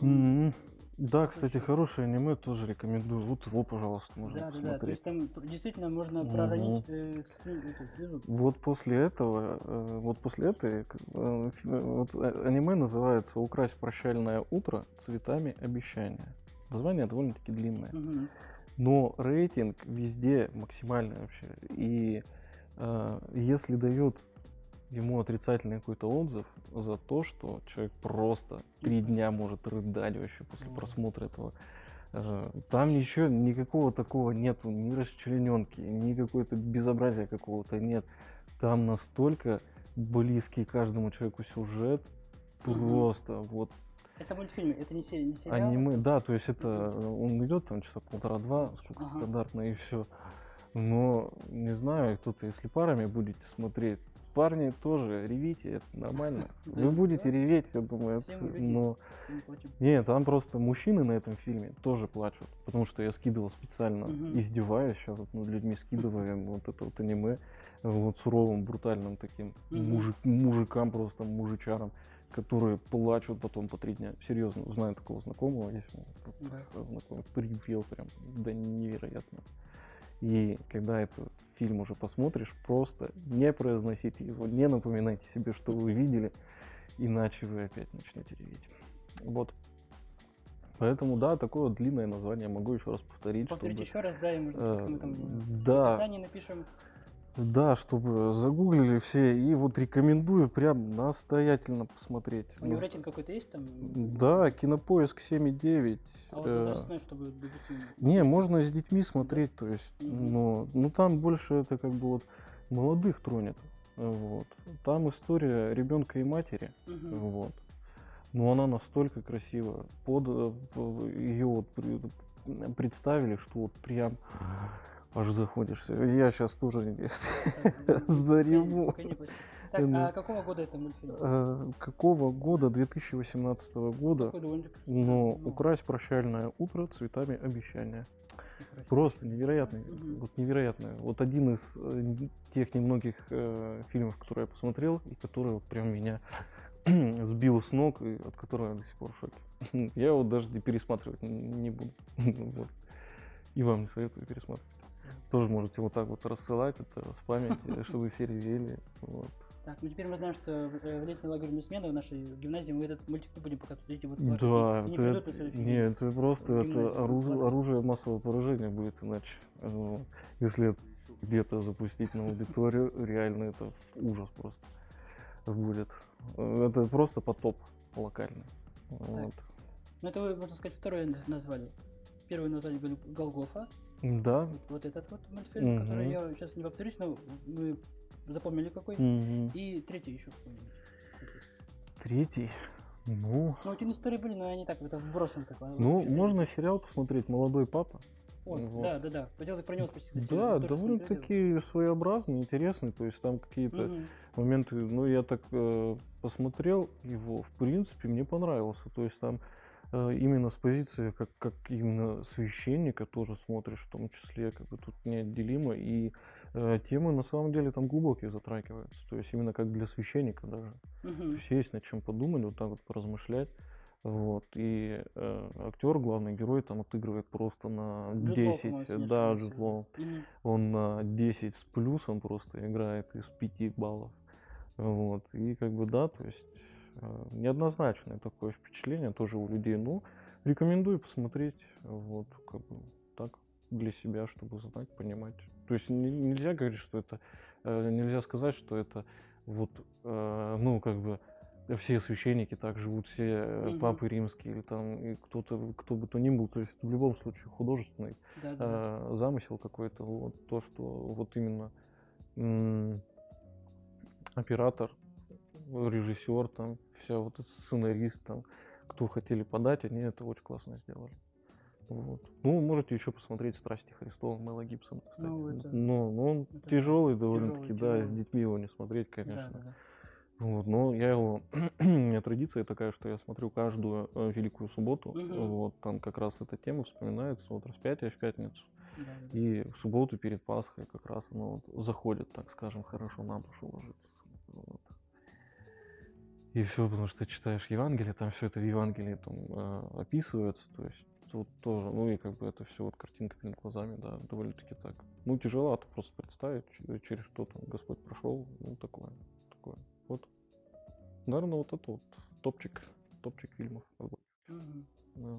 Mm-hmm. Да, кстати, хорошее аниме тоже рекомендую. Вот его, пожалуйста, можно да, посмотреть. Да, да, то есть там действительно можно проронить э, слезу. Вот после этого, э, вот после этой, э, вот э, аниме называется «Украсть прощальное утро цветами обещания». Название довольно-таки длинное. Угу. Но рейтинг везде максимальный вообще. И э, если дают ему отрицательный какой-то отзыв за то, что человек просто три дня может рыдать вообще после просмотра этого. Э, там ничего, никакого такого нету, ни расчлененки, ни какое-то безобразия какого-то нет. Там настолько близкий каждому человеку сюжет, просто вот это мультфильм, это не, серия, не сериал? Аниме, да, то есть это, он идет там часа полтора-два, сколько ага. стандартно и все. Но, не знаю, кто-то, если парами будете смотреть, парни тоже ревите, это нормально. <laughs> Вы будете реветь, я думаю, но... Нет, там просто мужчины на этом фильме тоже плачут, потому что я скидывал специально, издеваюсь сейчас вот над людьми, скидываем вот это вот аниме, вот суровым, брутальным таким мужик, мужикам просто, мужичарам которые плачут потом по три дня. Серьезно, знаю такого знакомого, есть да. знакомый, ревел прям, да невероятно. И когда этот фильм уже посмотришь, просто не произносите его, не напоминайте себе, что вы видели, иначе вы опять начнете реветь. Вот. Поэтому, да, такое вот длинное название могу еще раз повторить. Повторить чтобы, еще раз, да, и может, э, мы там да, в описании напишем да, чтобы загуглили все. И вот рекомендую прям настоятельно посмотреть. У него рейтинг какой-то есть там? Да, кинопоиск 7,9. А вот возрастной, чтобы, допустим... Не, можно с детьми смотреть, то есть, но, ну там больше это как бы вот молодых тронет. Вот. Там история ребенка и матери. mm Вот. Но она настолько красиво под э, ее вот представили, что вот прям аж заходишься. Я сейчас тоже зареву. <laughs> Так, Ну, а какого года это мультфильм? э, Какого года? 2018 года. Но ну, украсть прощальное утро цветами обещания. Просто невероятный, вот невероятно. Вот один из э, тех немногих э, фильмов, которые я посмотрел, и который вот прям меня <clears throat> сбил с ног, и от которого я до сих пор в шоке. <laughs> Я его даже не пересматривать н- не буду. <laughs> Вот. И вам не советую пересматривать. Тоже можете вот так вот рассылать это, спамить, э, <laughs> чтобы все ревели. Вот. Так, ну теперь мы знаем, что в, э, в летнюю лагерную смену в нашей гимназии мы этот мультик не будем показывать. Дети будут плакать Да, и, и не это, день. нет, это просто в это оружие, оружие массового поражения будет иначе. Ну, Если это где-то запустить на аудиторию, реально это ужас просто будет. Это просто потоп локальный. Вот. Ну это вы, можно сказать, второе наз- назвали. Первое назвали Гол- Голгофа. Да. Вот, этот вот мультфильм, который Мгм. я сейчас не повторюсь, но мы запомнили какой. Мгм. И третий еще. Третий. Ну, Ну, утиные истории были, но они так, это вбросом такое. ну, можно сериал посмотреть «Молодой папа». Вот, вот. Да, да, да. Хотел про него спросить. Да, довольно-таки своеобразный, интересный. То есть там какие-то Мгм. моменты, ну, я так э, посмотрел его, в принципе, мне понравился. То есть там именно с позиции, как, как именно священника тоже смотришь, в том числе, как бы тут неотделимо. И э, темы на самом деле там глубокие затрагиваются. То есть именно как для священника даже. То Мгм. есть над чем подумать, вот так вот поразмышлять. Вот. И э, актер, главный герой, там отыгрывает просто на Джуд Лоу, 10. по-моему, если не да, Лоу. Мгм. Он на 10 с плюсом просто играет из 5 баллов. Вот. И как бы да, то есть э, неоднозначное такое впечатление тоже у людей. Ну, рекомендую посмотреть вот как бы так для себя, чтобы знать, понимать. То есть не- нельзя говорить, что это, э, нельзя сказать, что это вот, э, ну, как бы все священники так живут, все э, Мгм. папы римские или там и кто-то, кто бы то ни был. То есть в любом случае художественный да, да. э, замысел какой-то, вот то, что вот именно м, оператор, режиссер, там, вся вот этот сценарист, там, кто хотели подать, они это очень классно сделали. Вот. Ну, можете еще посмотреть «Страсти Христова» Мэла Гибсона, кстати. Ну, это- Но, но он это тяжелый довольно-таки, да, с детьми его не смотреть, Да, конечно. да, да. Вот, но я его... <clears throat> У меня традиция такая, что я смотрю каждую э, Великую Субботу. Мгм. Вот, там как раз эта тема вспоминается, вот распятие в пятницу. Да, да. И в субботу перед Пасхой как раз оно вот заходит, так скажем, хорошо на душу ложится. Вот. И все, потому что читаешь Евангелие, там все это в Евангелии там э, описывается, то есть тут тоже, ну и как бы это все вот картинка перед глазами, да, довольно-таки так. Ну, тяжеловато просто представить, через что там Господь прошел, ну, такое, такое. Вот. Наверное, вот это вот топчик, топчик фильмов. Мгм. Да.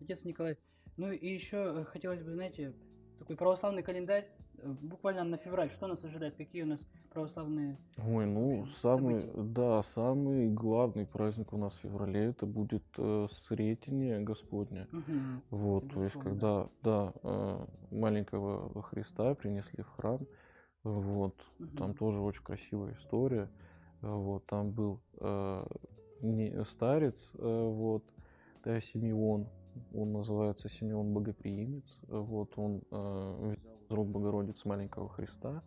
Отец Николай. Ну и еще хотелось бы, знаете, такой православный календарь, э, буквально на февраль. Что нас ожидает? Какие у нас православные? Ой, ну, общем, самый, события. да, самый главный праздник у нас в феврале это будет э, Сретение Господня. Мгм. Вот, Это то есть, когда, да, э, маленького Христа принесли в храм, вот, там Мгм. тоже очень красивая история, э, вот, там был э, не, старец, э, вот, да, Симеон, он называется Симеон Богоприимец, э, вот, он э, взял рук Богородицы маленького Христа,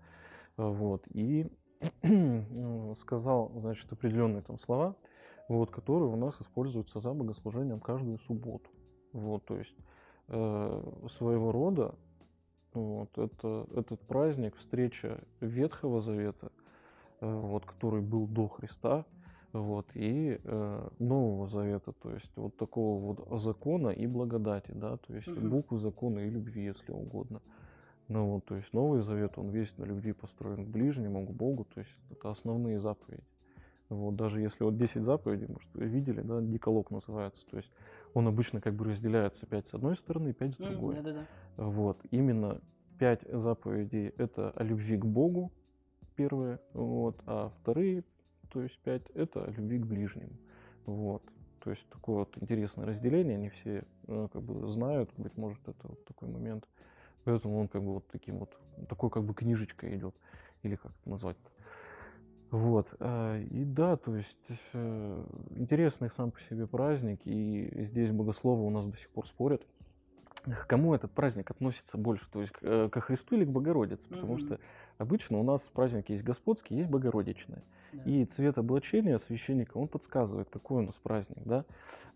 э, вот, и <clears throat> э, сказал, значит, определенные там слова, вот, которые у нас используются за богослужением каждую субботу. Вот, то есть э, своего рода вот, это, этот праздник, встреча Ветхого Завета, э, вот, который был до Христа, вот, и э, Нового Завета, то есть вот такого вот закона и благодати, да, то есть Мгм. буквы закона и любви, если угодно. Ну вот, то есть Новый Завет, он весь на любви построен к ближнему, к Богу, то есть это основные заповеди. Вот, даже если вот 10 заповедей, может, вы видели, да, диколог называется, то есть он обычно как бы разделяется 5 с одной стороны, 5 с другой. Да-да-да. Вот, именно 5 заповедей это о любви к Богу, первые, вот, а вторые, то есть 5 это о любви к ближнему. Вот. То есть такое вот интересное разделение, не все э, как бы знают, быть может, это вот такой момент. Поэтому он как бы вот таким вот, такой как бы книжечкой идет, или как это назвать. Вот. э, И да, то есть э, интересный сам по себе праздник, и здесь богословы у нас до сих пор спорят, к кому этот праздник относится больше, то есть к, э, ко Христу или к Богородице, потому Мгм. что обычно у нас праздник есть Господский, есть Богородичный. Да. И цвет облачения священника, он подсказывает, какой у нас праздник, да.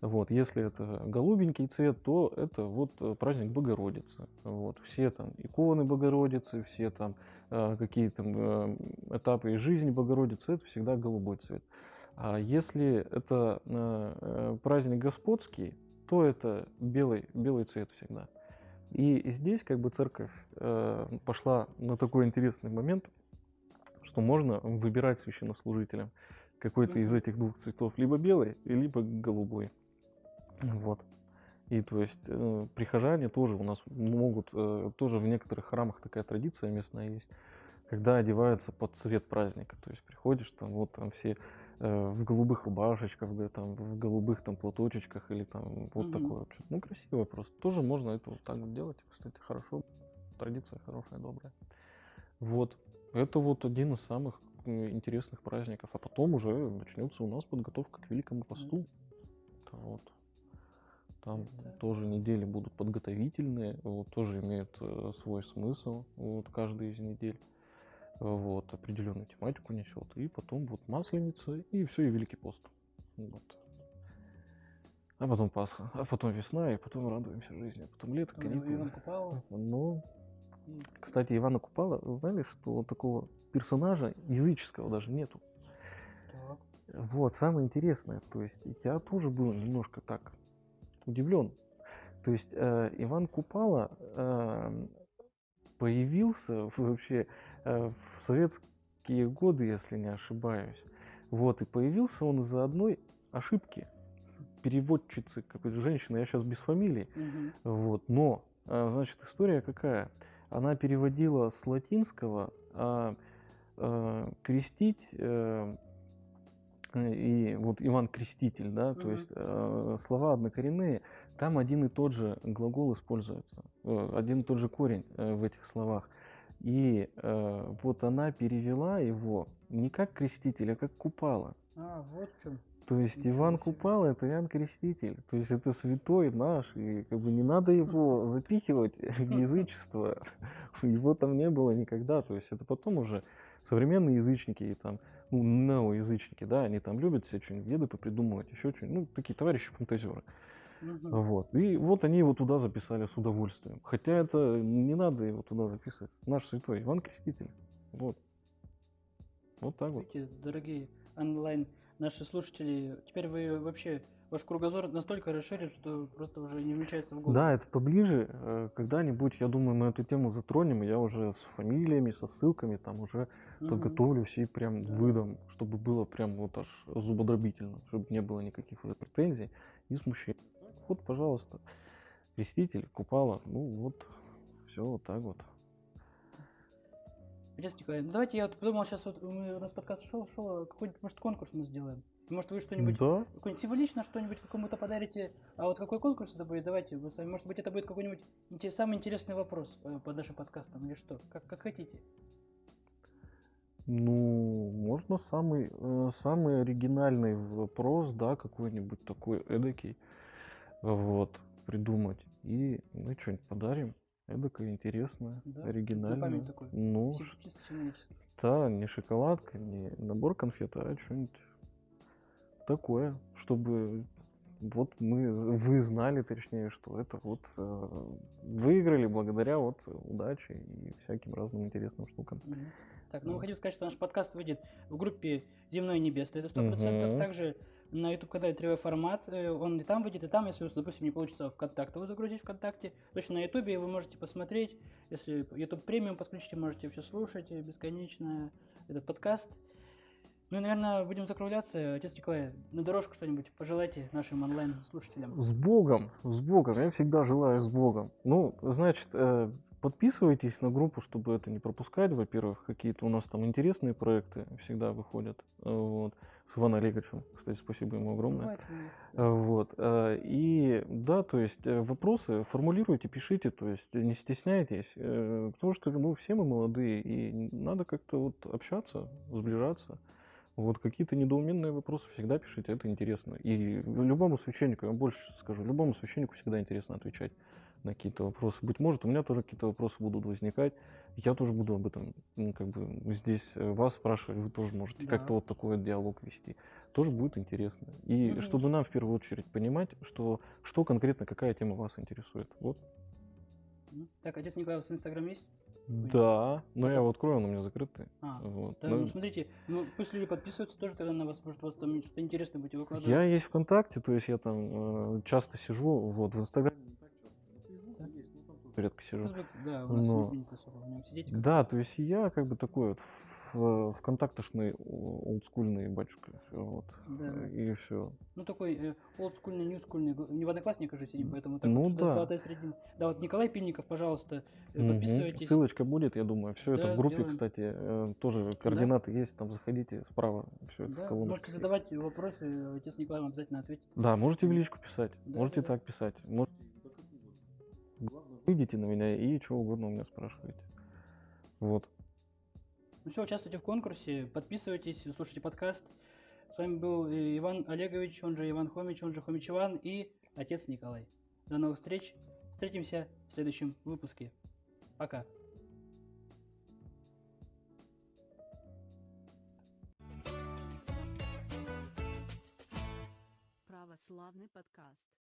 Вот, если это голубенький цвет, то это вот э, праздник Богородицы. Вот, все там иконы Богородицы, все там э, какие там э, этапы из жизни Богородицы, это всегда голубой цвет. А если это праздник Господский, то это белый, белый цвет всегда. И здесь как бы церковь э, пошла на такой интересный момент, что можно выбирать священнослужителям какой-то из этих двух цветов, либо белый, либо голубой. Вот. И то есть э, прихожане тоже у нас могут, э, тоже в некоторых храмах такая традиция местная есть, когда одеваются под цвет праздника. То есть приходишь, там вот там все э, в голубых рубашечках, да, там в голубых там платочечках или там вот Мгм. такое. Ну, красиво просто. Тоже можно это вот так вот делать. Кстати, хорошо. Традиция хорошая, добрая. Вот. Это вот один из самых интересных праздников. А потом уже начнется у нас подготовка к Великому посту. Это Вот. Там Это- тоже недели будут подготовительные, вот, тоже имеют э, свой смысл, вот, каждая из недель. Вот, определенную тематику несет. И потом вот Масленица, и все, и Великий пост. Вот. А потом Пасха, а потом весна, и потом радуемся жизни, а потом лето, Потом Иван каникулы. Ну, кстати, Ивана Купала, вы знали, что такого персонажа языческого даже нету? Так. Вот, самое интересное, то есть я тоже был немножко так удивлен. То есть э, Иван Купала э, появился вообще э, в советские годы, если не ошибаюсь. Вот, и появился он из-за одной ошибки переводчицы, какой-то женщины, я сейчас без фамилии, Мгм. вот, но, а, значит, история какая? Она переводила с латинского, а, а, крестить э, и вот Иван Креститель, да, то Мгм. есть э, слова однокоренные, там один и тот же глагол используется, э, один и тот же корень в этих словах. И э, вот она перевела его не как креститель, а как купала. А, вот в чем. То есть Иван себе. Купала это Иоанн Креститель. То есть это святой наш. И как бы не надо его запихивать <laughs> в язычество. Его там не было никогда. То есть это потом уже современные язычники и там, ну, неоязычники, да, они там любят себе что-нибудь веды попридумывать, еще что-нибудь. Ну, такие товарищи фантазеры. Мгм. Вот. И вот они его туда записали с удовольствием. Хотя это не надо его туда записывать. Наш святой Иван Креститель. Вот. Вот так вот. Дорогие онлайн наши слушатели, теперь вы вообще ваш кругозор настолько расширен, что просто уже не вмещается в голову. Да, это поближе. Э, Когда-нибудь, я думаю, мы эту тему затронем. и Я уже с фамилиями, со ссылками там уже Мгм. подготовлюсь и прям Да. выдам, чтобы было прям вот аж зубодробительно, чтобы не было никаких уже претензий и смущений. Вот, пожалуйста, креститель, купала, ну вот, все вот так вот. Отец Николай, ну давайте я вот подумал, сейчас вот у нас подкаст шел, шел, какой-нибудь, может, конкурс мы сделаем. Может, вы что-нибудь, Да, какой-нибудь символично что-нибудь кому-то подарите, а вот какой конкурс это будет, давайте вы с вами, может быть, это будет какой-нибудь самый интересный вопрос э, под нашим подкастом или что, как, как хотите. ну, можно самый, э, самый оригинальный вопрос, да, какой-нибудь такой эдакий, вот, придумать. И мы что-нибудь подарим. Эдакое, интересное, Да, на оригинальное. память такой, Ну, Сим- чисто символический. Да, не шоколадка, не набор конфет, а что-нибудь такое, чтобы вот мы, вы знали, точнее, что это вот э, выиграли благодаря вот удаче и всяким разным интересным штукам. Мгм. Так, ну мы хотим сказать, что наш подкаст выйдет в группе «Земное и небесное», это 100%. Мгм. Также на YouTube-канале «Тревой формат», э, он и там выйдет, и там, если, допустим, не получится ВКонтакте его загрузить ВКонтакте, точно на YouTube вы можете посмотреть, если YouTube премиум подключите, можете все слушать э, бесконечно этот подкаст. Ну и, наверное, будем закругляться. Отец Николай, на дорожку что-нибудь пожелайте нашим онлайн-слушателям. С Богом, с Богом, я всегда желаю с Богом. Ну, значит, э, подписывайтесь на группу, чтобы это не пропускать. Во-первых, какие-то у нас там интересные проекты всегда выходят. Вот. С Иваном Олеговичем, кстати, спасибо ему огромное. Да. Вот. а, И да, то есть э, вопросы формулируйте, пишите, то есть не стесняйтесь, э, потому что ну, все мы молодые, и надо как-то вот общаться, сближаться. Вот какие-то недоуменные вопросы всегда пишите, это интересно. И любому священнику, я больше скажу, любому священнику всегда интересно отвечать на какие-то вопросы. Быть может, у меня тоже какие-то вопросы будут возникать. Я тоже буду об этом ну, как бы здесь э, вас спрашивать, вы тоже можете Да. как-то вот такой вот диалог вести. Тоже будет интересно. И Ну, чтобы нам в первую очередь понимать, что, что конкретно, какая тема вас интересует. Вот. Так, отец Николай, у вас Инстаграм есть? Да, но я его открою, он у меня закрытый. А, Вот. да, Ну, ну смотрите, ну пусть люди подписываются тоже тогда на вас, может, у вас там что-то интересное будете выкладывать. Я есть ВКонтакте, то есть я там э, часто сижу, вот, в Инстаграме редко сижу. Facebook, да, у нас Но- не особо в нем сидеть. как-то. Да, то есть я как бы такой вот в, вконтактошный о- олдскульный батюшка, вот, Да, да. и все. Ну, такой э, олдскульный, ньюскульный, не в одноклассниках же сидим, поэтому так Ну вот да. золотая середина. Да, вот Николай Пильников, пожалуйста, э, подписывайтесь. Ссылочка будет, я думаю, все это Да, в группе, сделаем. кстати, э, тоже координаты есть, там заходите справа, все это в Да, колоночке можете есть. задавать вопросы, отец Николай вам обязательно ответит. Да, можете в личку писать, Да, можете да, да. так писать, можете... Главное, выйдите на меня и что угодно у меня спрашиваете. Вот. Ну все, участвуйте в конкурсе, подписывайтесь, слушайте подкаст. С вами был Иван Олегович, он же Иван Хомич, он же Хомич Иван и отец Николай. До новых встреч. Встретимся в следующем выпуске. Пока. Православный подкаст.